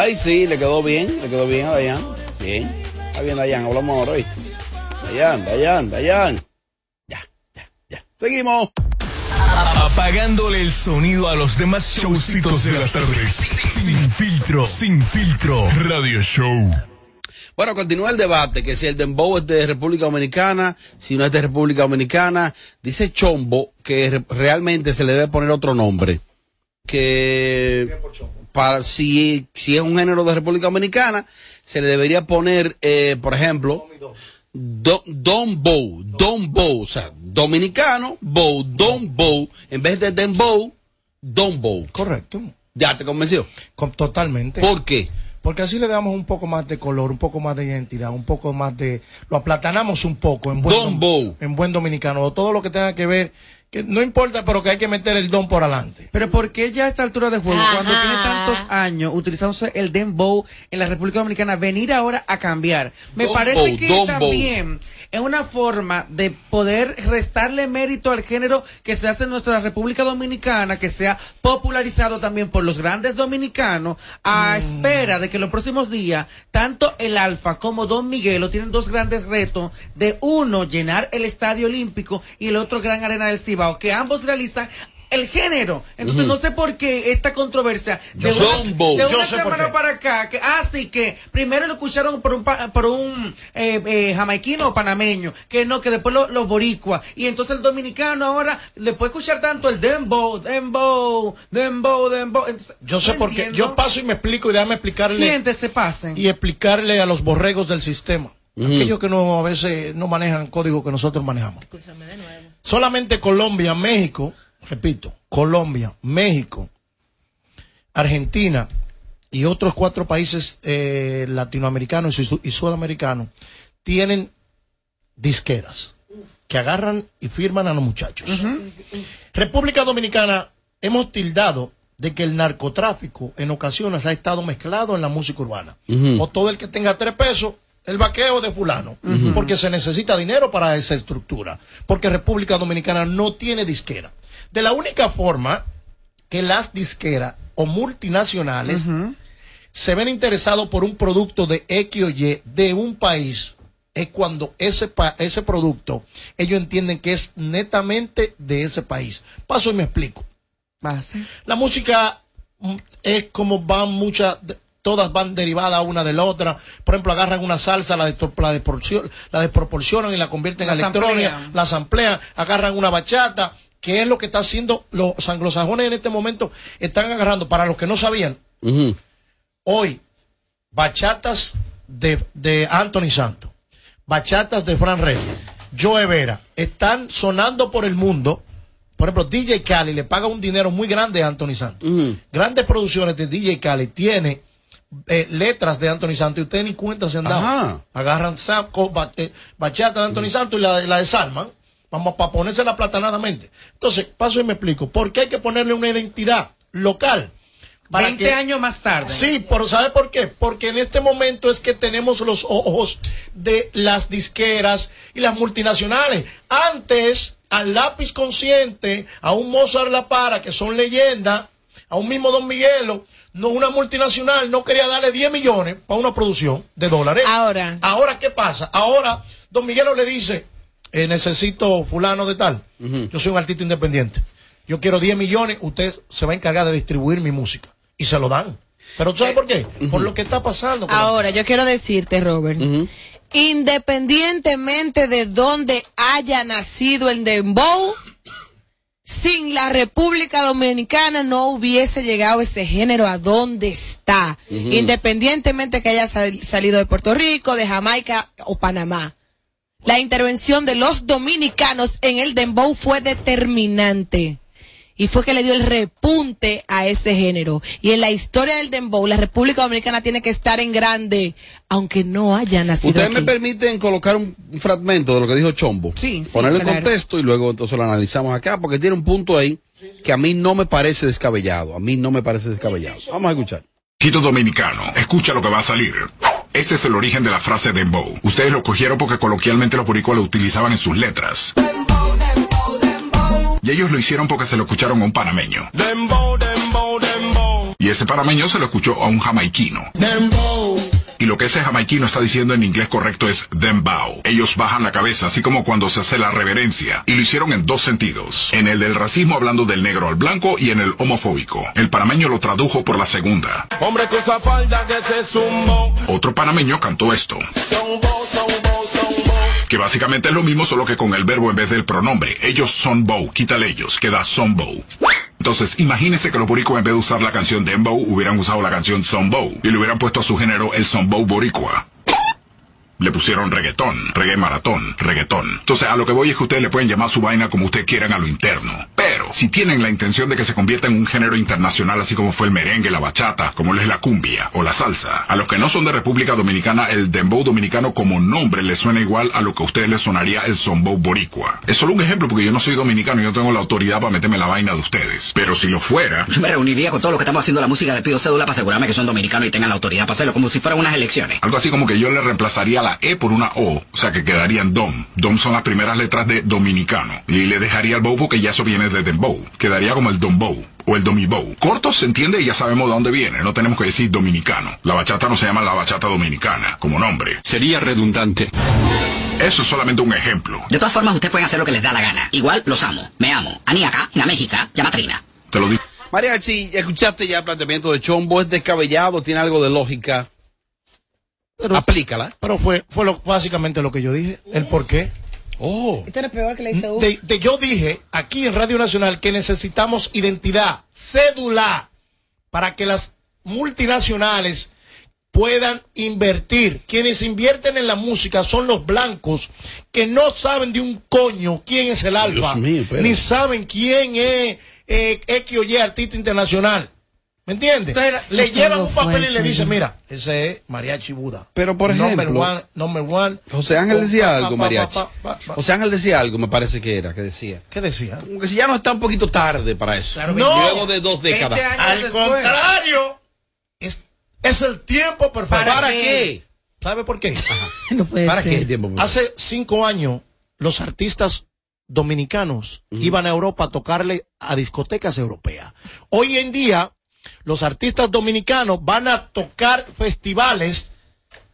Ay, sí, le quedó bien, le quedó bien a Dayan. Bien. Está bien, Dayan, hablamos ahora, ¿oíste? Dayan, Dayan, Dayan. Ya, ya, ya. Seguimos. Apagándole el sonido a los demás showcitos de las tardes. Sin filtro, sin filtro. Radio Show. Bueno, continúa el debate, que si el Dembow es de República Dominicana, si no es de República Dominicana. Dice Chombo que re- realmente se le debe poner otro nombre. Que para si, si es un género de República Dominicana, se le debería poner, eh, por ejemplo, Do- Don Bow, Don Bow, o sea, dominicano, Bow, Don Bow, en vez de Dembow, Don Bow. Correcto. ¿Ya te convenció? Con- totalmente. ¿Por qué? Porque así le damos un poco más de color, un poco más de identidad, un poco más de... Lo aplatanamos un poco en buen, Don dom- en buen dominicano. Todo lo que tenga que ver, que no importa, pero que hay que meter el don por adelante. Pero ¿por qué ya a esta altura de juego, Ajá. cuando tiene tantos años utilizándose el dembow en la República Dominicana, venir ahora a cambiar? Me parece que también es una forma de poder restarle mérito al género que se hace en nuestra República Dominicana, que sea popularizado también por los grandes dominicanos, a espera de que los próximos días, tanto el Alfa como Don Miguelo tienen dos grandes retos, de uno, llenar el Estadio Olímpico y el otro, Gran Arena del Cibao, que ambos realizan el género. Entonces no sé por qué esta controversia de Yo una, de una semana para acá, que así que primero lo escucharon por un pa- por un eh, eh, jamaiquino o panameño, que no, que después los lo boricua, y entonces el dominicano ahora, después de escuchar tanto el dembow, dembow, dembow, dembow, entonces, Yo sé por qué. Yo paso y me explico y déjame explicarle Siéntese, pasen. y explicarle a los borregos del sistema. Aquellos que no a veces no manejan código que nosotros manejamos. Solamente Colombia, México, repito, Colombia, México, Argentina y otros cuatro países eh, latinoamericanos y, su- y sudamericanos tienen disqueras que agarran y firman a los muchachos. República Dominicana hemos tildado de que el narcotráfico en ocasiones ha estado mezclado en la música urbana. O todo el que tenga tres pesos, el vaqueo de fulano. Porque se necesita dinero para esa estructura. Porque República Dominicana no tiene disquera. De la única forma que las disqueras o multinacionales se ven interesados por un producto de X o Y de un país es cuando ese, pa- ese producto ellos entienden que es netamente de ese país. Paso y me explico. La música mm, es como van muchas, todas van derivadas una de la otra. Por ejemplo, agarran una salsa, la, la, la desproporcionan y la convierten en electrónica, la samplean, agarran una bachata, que es lo que está haciendo los anglosajones en este momento. Están agarrando, para los que no sabían, hoy, bachatas de, de Anthony Santos, bachatas de Fran Reyes, Joe Vera, están sonando por el mundo. Por ejemplo, DJ Cali le paga un dinero muy grande a Anthony Santos. Grandes producciones de DJ Cali tiene eh, letras de Anthony Santos y ustedes ni cuenta se han dado. Agarran eh, bachata de Anthony Santos y la, la desarman. Vamos para ponérsela platanadamente. Entonces, paso y me explico. ¿Por qué hay que ponerle una identidad local? 20 años más tarde. Sí, pero ¿sabe por qué? Porque en este momento es que tenemos los ojos de las disqueras y las multinacionales. Antes, al lápiz consciente, a un Mozart La Para, que son leyendas, a un mismo Don Miguelo, no, una multinacional no quería darle 10 millones para una producción de dólares. Ahora. Ahora, ¿qué pasa? Ahora, Don Miguelo le dice, eh, necesito fulano de tal. Yo soy un artista independiente. Yo quiero 10 millones, usted se va a encargar de distribuir mi música. Y se lo dan. Pero ¿tú sabes por qué? Por lo que está pasando. la- Ahora, yo quiero decirte, Robert, independientemente de dónde haya nacido el dembow, sin la República Dominicana no hubiese llegado ese género a donde está, independientemente que haya sal- salido de Puerto Rico, de Jamaica o Panamá. La intervención de los dominicanos en el dembow fue determinante. y fue que le dio el repunte a ese género. Y en la historia del dembow, la República Dominicana tiene que estar en grande, aunque no haya nacido Ustedes me aquí. permiten colocar un fragmento de lo que dijo Chombo. Sí, sí, Ponerlo en claro. contexto y luego entonces lo analizamos acá porque tiene un punto ahí que a mí no me parece descabellado. A mí no me parece descabellado. Vamos a escuchar. Quito dominicano, escucha lo que va a salir. Este es el origen de la frase dembow. Ustedes lo cogieron porque coloquialmente los boricuas lo utilizaban en sus letras. Y ellos lo hicieron porque se lo escucharon a un panameño. Y ese panameño se lo escuchó a un jamaiquino. Y lo que ese jamaiquino está diciendo en inglés correcto es dembow. Ellos bajan la cabeza, así como cuando se hace la reverencia. Y lo hicieron en dos sentidos. En el del racismo hablando del negro al blanco y en el homofóbico. El panameño lo tradujo por la segunda. Hombre con esa falda que se zumbó. Otro panameño cantó esto. Zumbo, zumbo, zumbo. Que básicamente es lo mismo solo que con el verbo en vez del pronombre. Ellos son bow, quítale ellos, queda son bow. Entonces, imagínense que los boricuas en vez de usar la canción Dembow hubieran usado la canción Son Bow y le hubieran puesto a su género el Son Bow boricua. Le pusieron reggaetón, reggae maratón, reggaetón. Entonces, a lo que voy es que ustedes le pueden llamar su vaina como ustedes quieran a lo interno. Pero, si tienen la intención de que se convierta en un género internacional así como fue el merengue, la bachata, como lo es la cumbia o la salsa, a los que no son de República Dominicana, el dembow dominicano como nombre le suena igual a lo que a ustedes les sonaría el sombow boricua. Es solo un ejemplo porque yo no soy dominicano y no tengo la autoridad para meterme la vaina de ustedes. Pero si lo fuera... Yo me reuniría con todos los que estamos haciendo la música, le pido cédula para asegurarme que son dominicanos y tengan la autoridad para hacerlo, como si fueran unas elecciones. Algo así como que yo le reemplazaría la E por una O, o sea que quedarían DOM. DOM son las primeras letras de dominicano. Y le dejaría el bow porque ya eso viene de dembow. Quedaría como el dombow o el domibow. Corto se entiende y ya sabemos de dónde viene. No tenemos que decir dominicano. La bachata no se llama la bachata dominicana, como nombre. Sería redundante. Eso es solamente un ejemplo. De todas formas, ustedes pueden hacer lo que les da la gana. Igual los amo, me amo. Ani acá, en la Méxica, llama Trina. Te lo digo. Mariachi, escuchaste ya el planteamiento de Chombo, es descabellado, tiene algo de lógica. Aplícala. Pero fue, fue lo, básicamente lo que yo dije, el por qué. Oh. Esto era peor que le hizo De, de- yo dije aquí en Radio Nacional que necesitamos identidad, cédula, para que las multinacionales puedan invertir. Quienes invierten en la música son los blancos que no saben de un coño quién es el alfa, mío, ni saben quién es eh, X o Y artista internacional. ¿Me entiendes? Le llevan un papel y le dicen, mira, ese es Mariachi Buda. Pero por Number ejemplo, one, number one. José Ángel Oh, decía pa, algo, pa, pa, Mariachi. pa, pa, pa. José Ángel decía algo, me parece que era, que decía. ¿Qué decía? Como que si ya no está un poquito tarde para eso. no, Luego de dos décadas. Al contrario, es, es el tiempo perfecto. ¿Para qué? ¿Sabe por qué? No puede ¿Para ser. qué el tiempo perfecto? Hace cinco años, los artistas dominicanos iban a Europa a tocarle a discotecas europeas. Hoy en día, los artistas dominicanos van a tocar festivales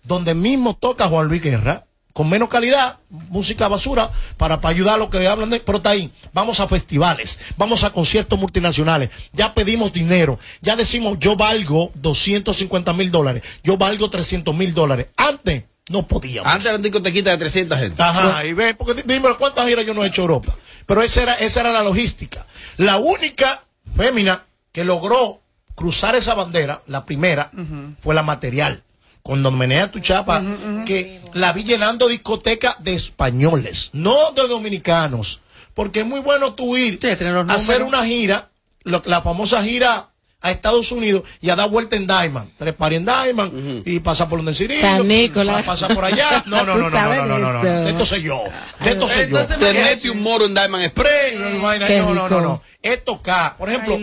donde mismo toca Juan Luis Guerra, con menos calidad, música basura, para, para ayudar a los que hablan de, pero está ahí. Vamos a festivales, vamos a conciertos multinacionales, ya pedimos dinero, ya decimos yo valgo 250 mil dólares, yo valgo 300 mil dólares. Antes no podíamos. Antes eran discotequitas de 300 gente. Ajá, y ve, porque di- dime cuántas giras yo no he hecho a Europa. Pero esa era, esa era la logística. La única fémina que logró cruzar esa bandera, la primera, fue la material. Con Don Menea Tu Chapa, que la vi llenando discotecas de españoles, no de dominicanos. Porque es muy bueno tú ir a hacer una gira, la famosa gira a Estados Unidos y a dar vuelta en Diamond. Tres pares en Diamond y pasar por donde Cirilo. San Nicolás. pa- Pasar por allá. No, no, no, no, no, no, no, no, de esto. esto sé yo. De esto sé yo. Te mete un moro en Diamond Qué No, no, no, no. Es tocar. Por ejemplo,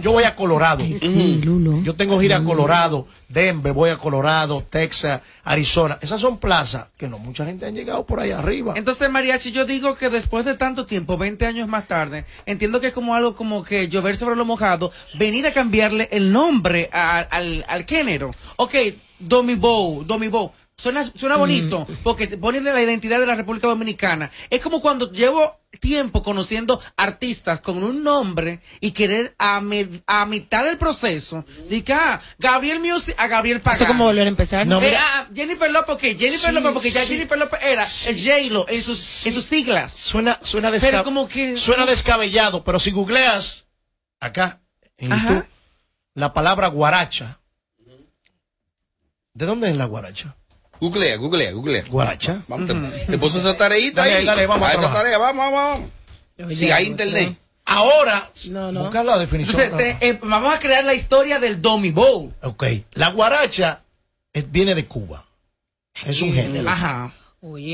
yo voy a Colorado. Yo tengo gira a Colorado, Denver, voy a Colorado, Texas, Arizona. Esas son plazas que no mucha gente ha llegado por ahí arriba. Entonces, Mariachi, yo digo que después de tanto tiempo, 20 años más tarde, entiendo que es como algo como que llover sobre lo mojado, venir a cambiarle el nombre a- al, al género. Ok, Domi Bow, Domi Bow. Suena, suena bonito, porque se ponen la identidad de la República Dominicana. Es como cuando llevo tiempo conociendo artistas con un nombre y querer a, a mitad del proceso, diga, ah, Gabriel Music a Gabriel Pagán. Eso es como volver a empezar. No, Eh, ah, Jennifer López, ok, Jennifer Sí, López, porque ya sí. Jennifer López era el J-Lo en sus, en sus siglas. Suena, suena, Pero como que- suena descabellado, pero si googleas acá en Ajá. YouTube la palabra guaracha, ¿de dónde es la guaracha? Googlea, googlea, googlea. Guaracha. Vamos, te, te puso esa tareita Dale, ahí. dale, vamos a esa trabajar. tarea, vamos, vamos. Si hay internet. Ahora, busca la definición. Entonces, te- eh, vamos a crear la historia del Domi Bowl. Ok, la guaracha eh, viene de Cuba. Es un género. Ajá.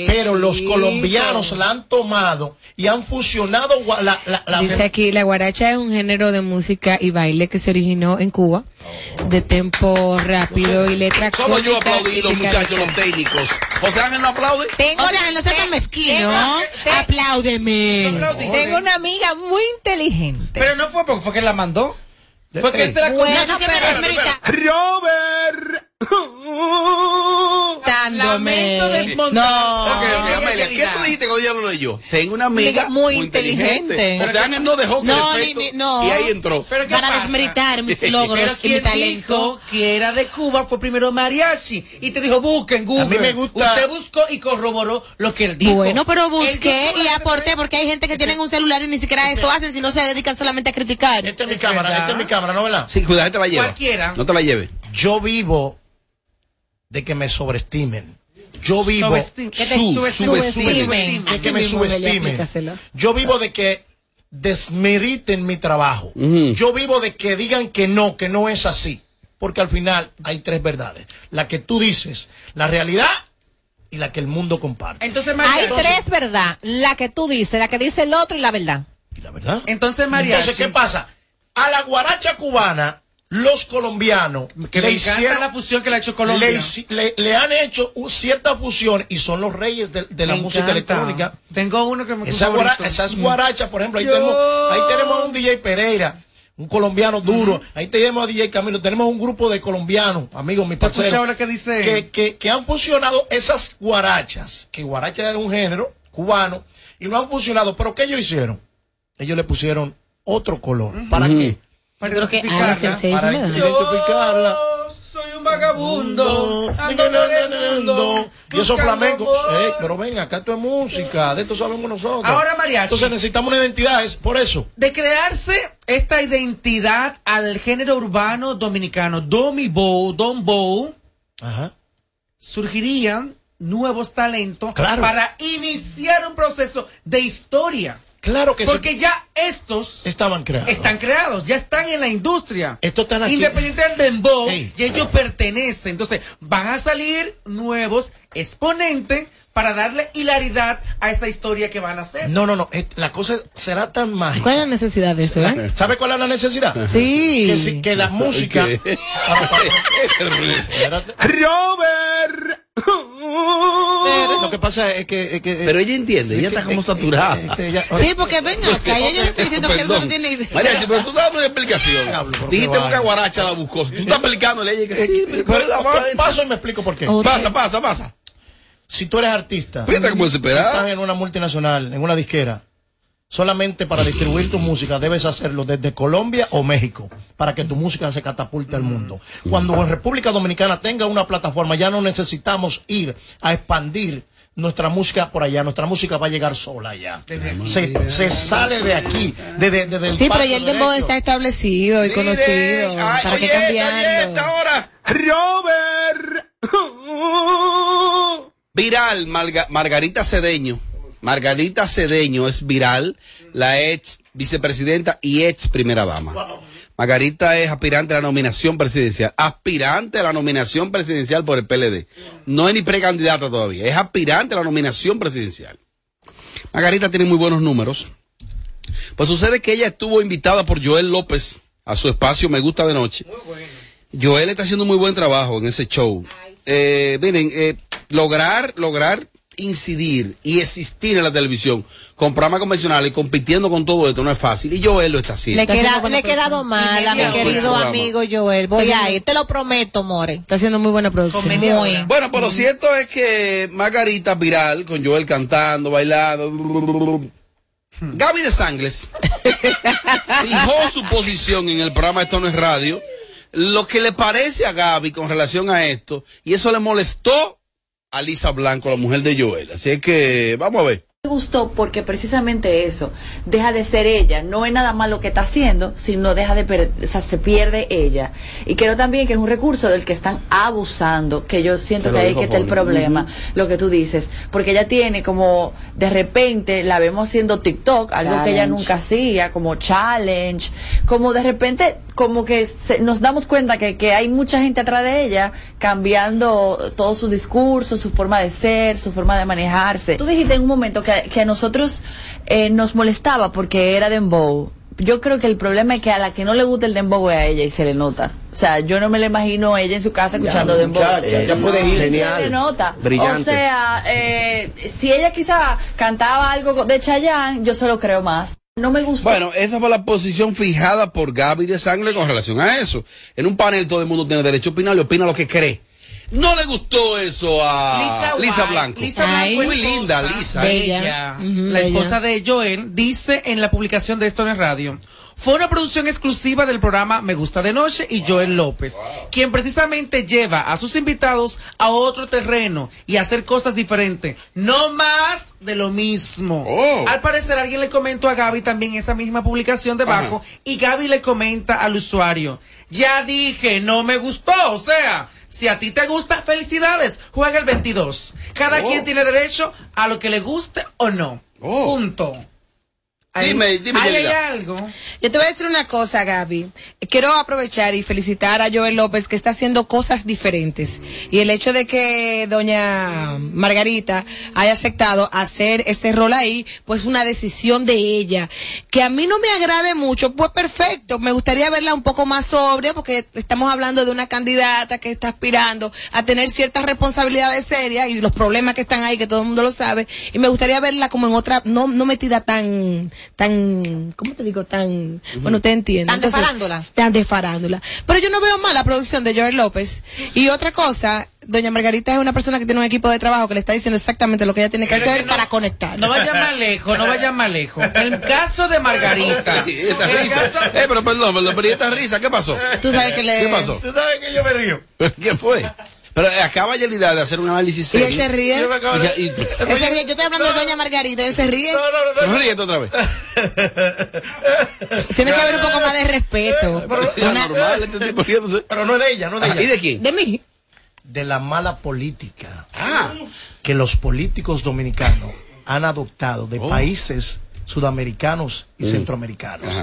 Pero los colombianos la han tomado y han fusionado la, la, la- Dice aquí, la guaracha es un género de música y baile que se originó en Cuba, de tempo rápido y letra ¿Cómo yo aplaudí los muchachos, los técnicos? José Ángel no aplaude. Tengo Oye, no seas tan mezquino. Apláudeme. Tengo una amiga muy inteligente. Pero no fue porque fue que la mandó. Fue que él se la Bueno, pero Robert. No. Ok, ok, Amelia, ¿qué tú dijiste cuando ella lo leyó? Tengo una amiga muy, inteligente. José Ángel no dejó que No, el ni- efecto- ni- no. Y ahí entró. Pero ¿qué Para pasa? desmeritar mis Pero logros y mi quien talento. dijo que era de Cuba fue primero mariachi y te dijo busquen Google. A mí me gusta- Usted buscó y corroboró lo que él dijo. Bueno, pero busqué y aporté porque hay gente que tienen un celular y ni siquiera eso hacen, sino se dedican solamente a criticar. Esta es mi cámara, esta es mi cámara, ¿no verdad? Sí, cuidado, te la lleva. Cualquiera. No te la lleve. Yo vivo de que me sobreestimen. Yo vivo Su- subestimen. subestimen, de que me subestimen. Yo vivo de que desmeriten mi trabajo. Yo vivo de que digan que no, que no es así. Porque al final hay tres verdades. La que tú dices, la realidad y la que el mundo comparte. Entonces, hay tres verdad. La que tú dices, la que dice el otro y la verdad. La verdad. Entonces, mariachi. Entonces, ¿qué pasa? A la guaracha cubana, los colombianos Que le hicieron- la fusión que le ha hecho Colombia. Le, hici- le- le han hecho un- cierta fusión y son los reyes de, de la Me música encanta. electrónica. Tengo uno que me Esa guara- esas guarachas, por ejemplo, ahí tenemos, ahí tenemos a un DJ Pereira, un colombiano duro. Ahí tenemos a DJ Camilo. Tenemos un grupo de colombianos, amigos, mis parceros, qué dice? que, que, que han fusionado esas guarachas, que guaracha es un género cubano, y lo han fusionado. ¿Pero qué ellos hicieron? Ellos le pusieron otro color. ¿Para qué? Para Creo que seis, Para ¿verdad? identificarla. Soy un vagabundo. No, ando por el mundo, Y esos flamencos, eh, pero venga, acá esto es música, de esto sabemos nosotros. Ahora, mariachi. Entonces necesitamos una identidad, es por eso. de crearse esta identidad al género urbano dominicano, Domi Bow, Don Bow, Ajá. surgirían nuevos talentos Claro. para iniciar un proceso de historia. Claro que Porque sí. ya estos Estaban creados. están creados, ya están en la industria. Estos están aquí. Independiente del dembow, Ey. y ellos pertenecen. Entonces, van a salir nuevos exponentes para darle hilaridad a esa historia que van a hacer. No, no, no. es- La cosa será tan mágica. ¿Cuál es la necesidad de eso, eh? ¿Sabe cuál es la necesidad? Sí. Que, si- que la música. Espérate. Lo que pasa es que. es que- Pero ella entiende, ella es está como saturada. es que ella- Sí, porque venga acá, ya yo le estoy diciendo que eso no tiene idea. Mariachi, pero tú estás dando una explicación. Dijiste que una guaracha la buscó. Tú estás explicándole a ella que sí, pero, Pero, la paso y me explico por qué. Pasa, pasa, pasa. Si tú eres artista, estás en una multinacional, en una disquera, solamente para distribuir tu música debes hacerlo desde Colombia o México para que tu música se catapulte al mundo. Cuando en República Dominicana tenga una plataforma, ya no necesitamos ir a expandir nuestra música por allá, nuestra música va a llegar sola ya. Se, se sale de aquí, de, de, de- Sí, pero ya el dembow está establecido y conocido. Ay, ¿Para oye, qué ahora. Robert. Viral, Marga- Margarita Cedeño. Margarita Cedeño es viral, la ex vicepresidenta y ex primera dama. Margarita es aspirante a la nominación presidencial. Aspirante a la nominación presidencial por el PLD. No es ni precandidata todavía, es aspirante a la nominación presidencial. Margarita tiene muy buenos números. Pues sucede que ella estuvo invitada por Joel López a su espacio Me Gusta de Noche. Joel está haciendo muy buen trabajo en ese show. Eh, miren, eh, lograr, lograr incidir y existir en la televisión con programas convencionales y compitiendo con todo esto no es fácil. Y Joel lo está haciendo. Le, queda, le he quedado mal a mi querido amigo Joel. Voy a ir, te lo prometo, More. Está haciendo muy buena producción. Muy. Bueno, pero lo cierto es que Margarita viral, con Joel cantando, bailando. Gaby de Sangles fijó su posición en el programa Esto no es radio. Lo que le parece a Gaby con relación a esto, y eso le molestó a Lisa Blanco, la mujer de Joel. Así es que, vamos a ver. me gustó porque precisamente eso, deja de ser ella, no es nada más lo que está haciendo, sino deja de perder, o sea, se pierde ella. Y creo también que es un recurso del que están abusando, que yo siento que ahí que está el problema, lo que tú dices, porque ella tiene como, de repente la vemos haciendo TikTok, algo que ella nunca hacía, como challenge, como de repente, como que se- nos damos cuenta que, que hay mucha gente atrás de ella cambiando todo su discurso, su forma de ser, su forma de manejarse. Tú dijiste en un momento que, que a nosotros eh, nos molestaba porque era dembow. Yo creo que el problema es que a la que no le gusta el dembow es a ella y se le nota. O sea, yo no me la imagino ella en su casa escuchando dembow. muchacha, ya puede ir. Se Genial. le nota. Brillante. O sea, eh, si ella quizá cantaba algo de Chayanne, yo se lo creo más. No me gusta. Bueno, esa fue la posición fijada por Gaby de Sangre con relación a eso. En un panel todo el mundo tiene derecho a opinar y opina lo que cree. No le gustó eso a Lisa Lisa. Blanco. Lisa Blanco, Muy linda, Lisa. ¿eh? ella, la esposa de Joel, dice en la publicación de esto en radio. Fue una producción exclusiva del programa Me Gusta de Noche y Joel López, quien precisamente lleva a sus invitados a otro terreno y a hacer cosas diferentes. No más de lo mismo. Al parecer alguien le comentó a Gaby también esa misma publicación debajo y Gaby le comenta al usuario. Ya dije, no me gustó, o sea, si a ti te gusta, felicidades, juega el 22. Cada Oh. quien tiene derecho a lo que le guste o no. Punto. Ahí- Dime, dime, hay algo. Yo te voy a decir una cosa, Gaby. Quiero aprovechar y felicitar a Joel López que está haciendo cosas diferentes. Y el hecho de que doña Margarita haya aceptado hacer ese rol ahí, pues una decisión de ella. Que a mí no me agrade mucho, pues perfecto. Me gustaría verla un poco más sobria porque estamos hablando de una candidata que está aspirando a tener ciertas responsabilidades serias y los problemas que están ahí, que todo el mundo lo sabe. Y me gustaría verla como en otra, no, no metida tan, tan, ¿cómo te digo? Tan, bueno, usted entiende. Tan de farándula. Tan de farándula. Pero yo no veo mal la producción de Joel López. Y otra cosa, doña Margarita es una persona que tiene un equipo de trabajo que le está diciendo exactamente lo que ella tiene que hacer para conectar. No vaya más lejos, no vaya más lejos. El caso de Margarita. Esta risa. caso- Eh, pero perdón, pero, pero ¿y esta risa, ¿qué pasó? Tú sabes que le- ¿Qué pasó? Tú sabes que yo me río. ¿Qué fue? Pero eh, acaba Yelida de hacer un análisis Y serio. él se ríe. Y ya- y- Él se ríe. Yo estoy hablando de doña Margarita, él se ríe. No ríete otra vez. Tiene que haber un poco más de respeto. Parecía normal este tipo riéndose. Pero no es de ella, no es de ella. ¿Y de quién? De mí. De la mala política Ah. que los políticos dominicanos han adoptado de Oh. países sudamericanos y Mm. centroamericanos.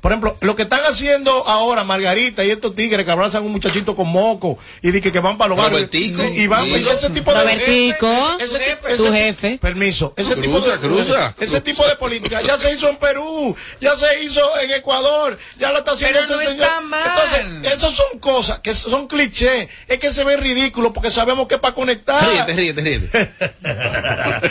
Por ejemplo, lo que están haciendo ahora Margarita y estos tigres que abrazan a un muchachito con moco y dicen que van para los barrios Robertico. y, y van y ese tipo de Robertico, ese, ese- tu ese- jefe. Permiso, ese Cruza, tipo de cruza. ese tipo de política ya se hizo en Perú, ya se hizo en Ecuador, ya lo está haciendo Pero no este está señor. mal. Entonces, esas son cosas que son clichés, es que se ve ridículo porque sabemos que es para conectar. Ríete, ríete, ríete.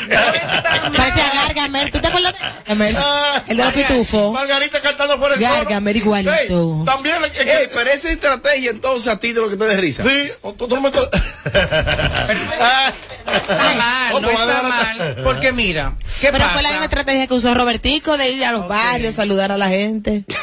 Parece a Gargamel. ¿Tú te acuerdas de Gargamel? Ah, El de los pitufos. Margarita cantando por el coro. Gargamel igualito. También Ey, pero esa estrategia entonces a ti de lo que te da risa. Sí, mal, no ¿Cómo va a está mal. Porque mira, ¿qué Pero pasa? fue la misma estrategia que usó Robertico de ir a los barrios, saludar a la gente.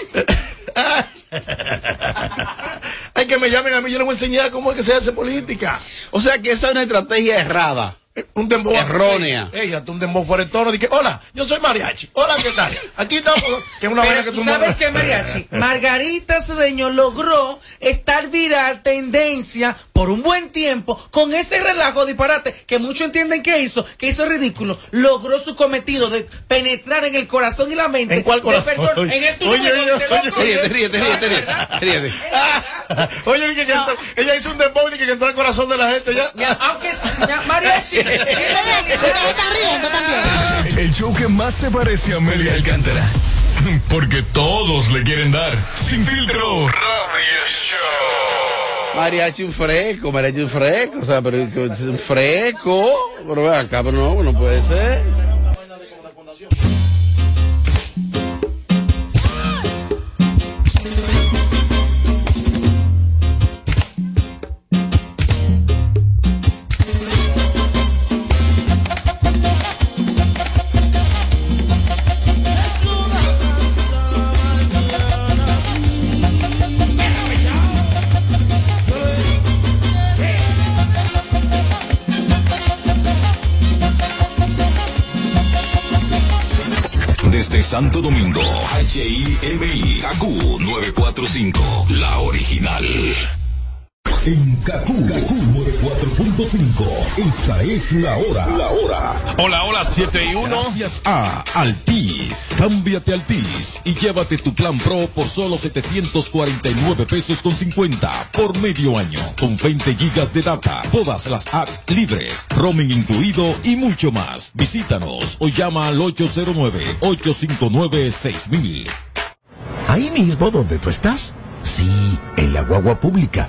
Hay que me llamen a mí, yo les voy a enseñar cómo es que se hace política. O sea que esa es una estrategia errada. Un dembow. Errónea. Hasta un dembow fuera de tono. Dije, hola, yo soy mariachi. Hola, ¿qué tal? Aquí estamos. Que es una vaina que tú no- sabes que Mariachi, Margarita Cedeño logró estar viral, tendencia, por un buen tiempo, con ese relajo disparate que muchos entienden que hizo, que hizo ridículo, logró su cometido de penetrar en el corazón y la mente ¿En cuál de corazón? personas. En el tuyo, Oye, oye, de oye, ríete, ríete, ríete. Oye, dije que entró- ella hizo un dembow y que entró al corazón de la gente ya. Ya, aunque ya, Mariachi, están riendo también. El show que más se parece a Amelia Alcántara. Porque todos le quieren dar. Sin filtro. Radio Show. Mariachi un fresco, mariachi un fresco, o sea, pero es un fresco, pero acá, pero no, no puede ser. Santo Domingo, HIMI KQ 945, la original. En Kaku, Kaku 4.5. Esta es la hora. La hora. Hola, hola, 7 y 1. Gracias a Altis. Cámbiate Altis y llévate tu plan Pro por solo 749 pesos con 50 por medio año. Con 20 gigas de data, todas las apps libres, roaming incluido y mucho más. Visítanos o llama al 809-859-6000. Ahí mismo donde tú estás. Sí, en la guagua pública,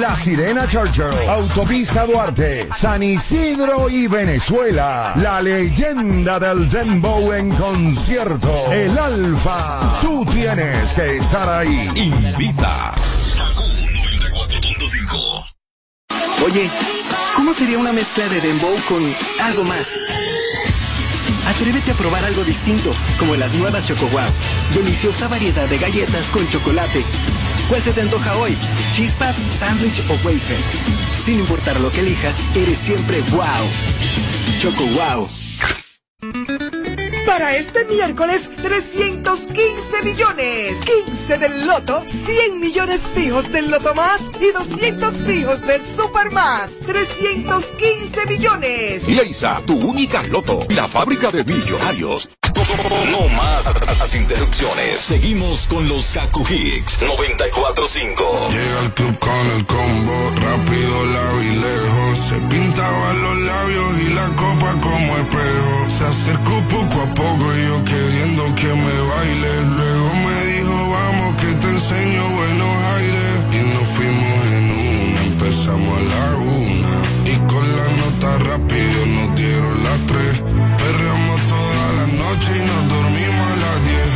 La Sirena Churchill, Autopista Duarte, San Isidro y Venezuela. La leyenda del Dembow en concierto. El Alfa. Tú tienes que estar ahí. Invita. Oye, ¿cómo sería una mezcla de dembow con algo más? Atrévete a probar algo distinto, como las nuevas Choco Wow. Deliciosa variedad de galletas con chocolate. ¿Cuál se te antoja hoy? ¿Chispas, sándwich o wafer? Sin importar lo que elijas, eres siempre wow. Choco Wow. Para este miércoles, 315 millones. 15 del loto, 100 millones fijos del loto más y 200 fijos del super más. 315 millones. Leisa, tu única loto, la fábrica de millonarios. No más las interrupciones. Seguimos con los Kaku Hicks 945. Llega al club con el combo, rápido, y lejos. Se pintaban los labios y la copa como espejo. Se acercó poco a poco y yo queriendo que me baile. Luego me dijo, vamos que te enseño buenos aires. Y nos fuimos en una, empezamos a la una. Y con la nota rápido noche y nos dormimos a las diez.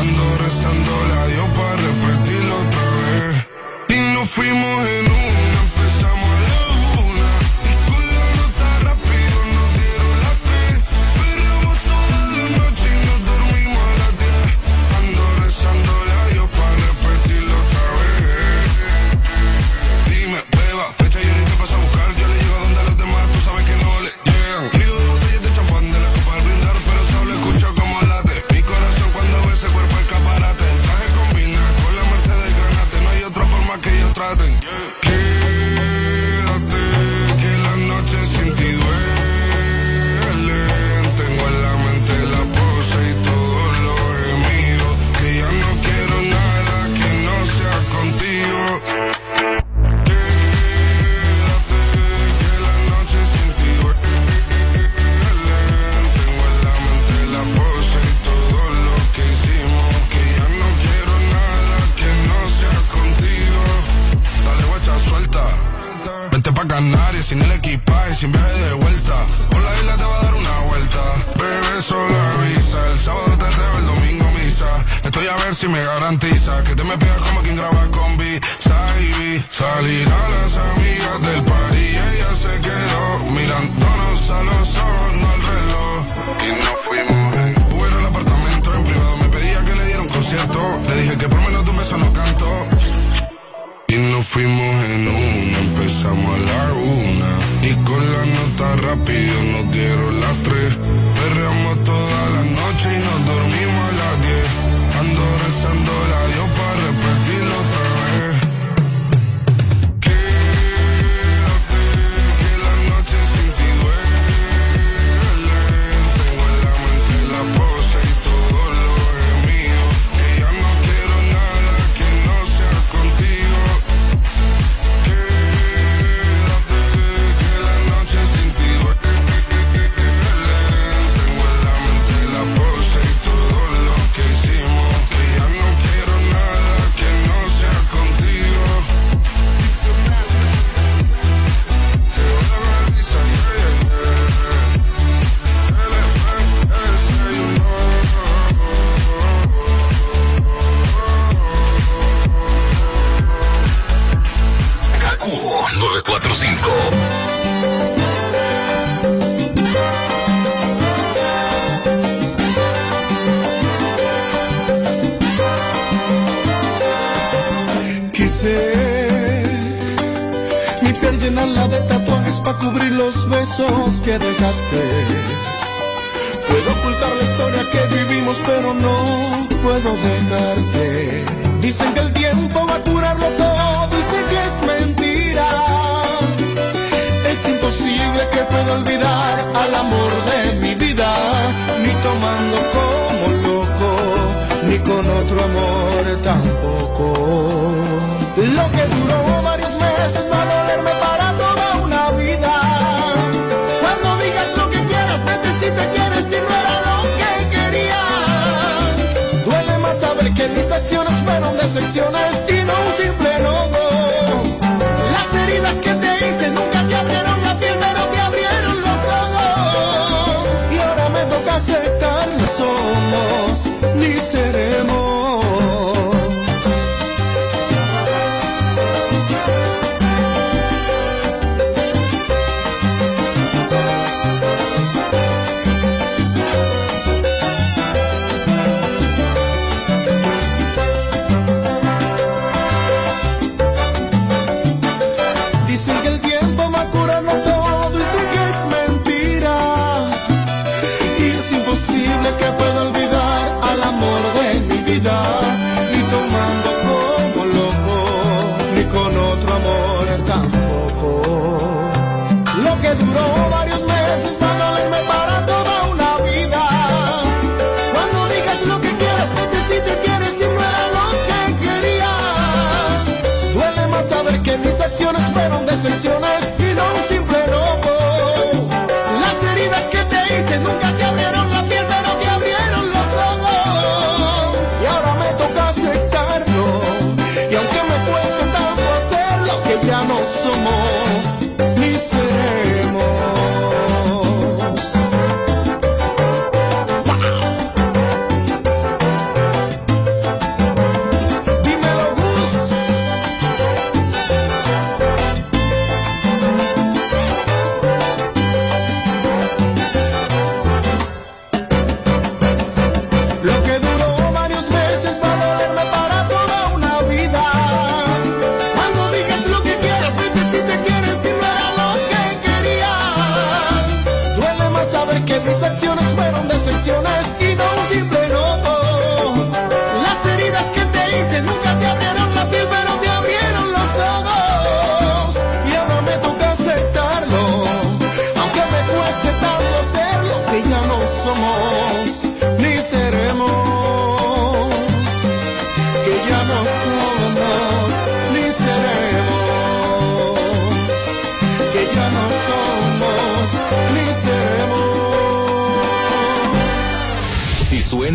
Ando rezando la Dios para repetirlo otra vez. Y nos fuimos en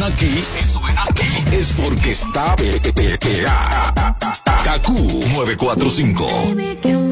suena aquí, si suena aquí, es porque está PPPA. KQ 945.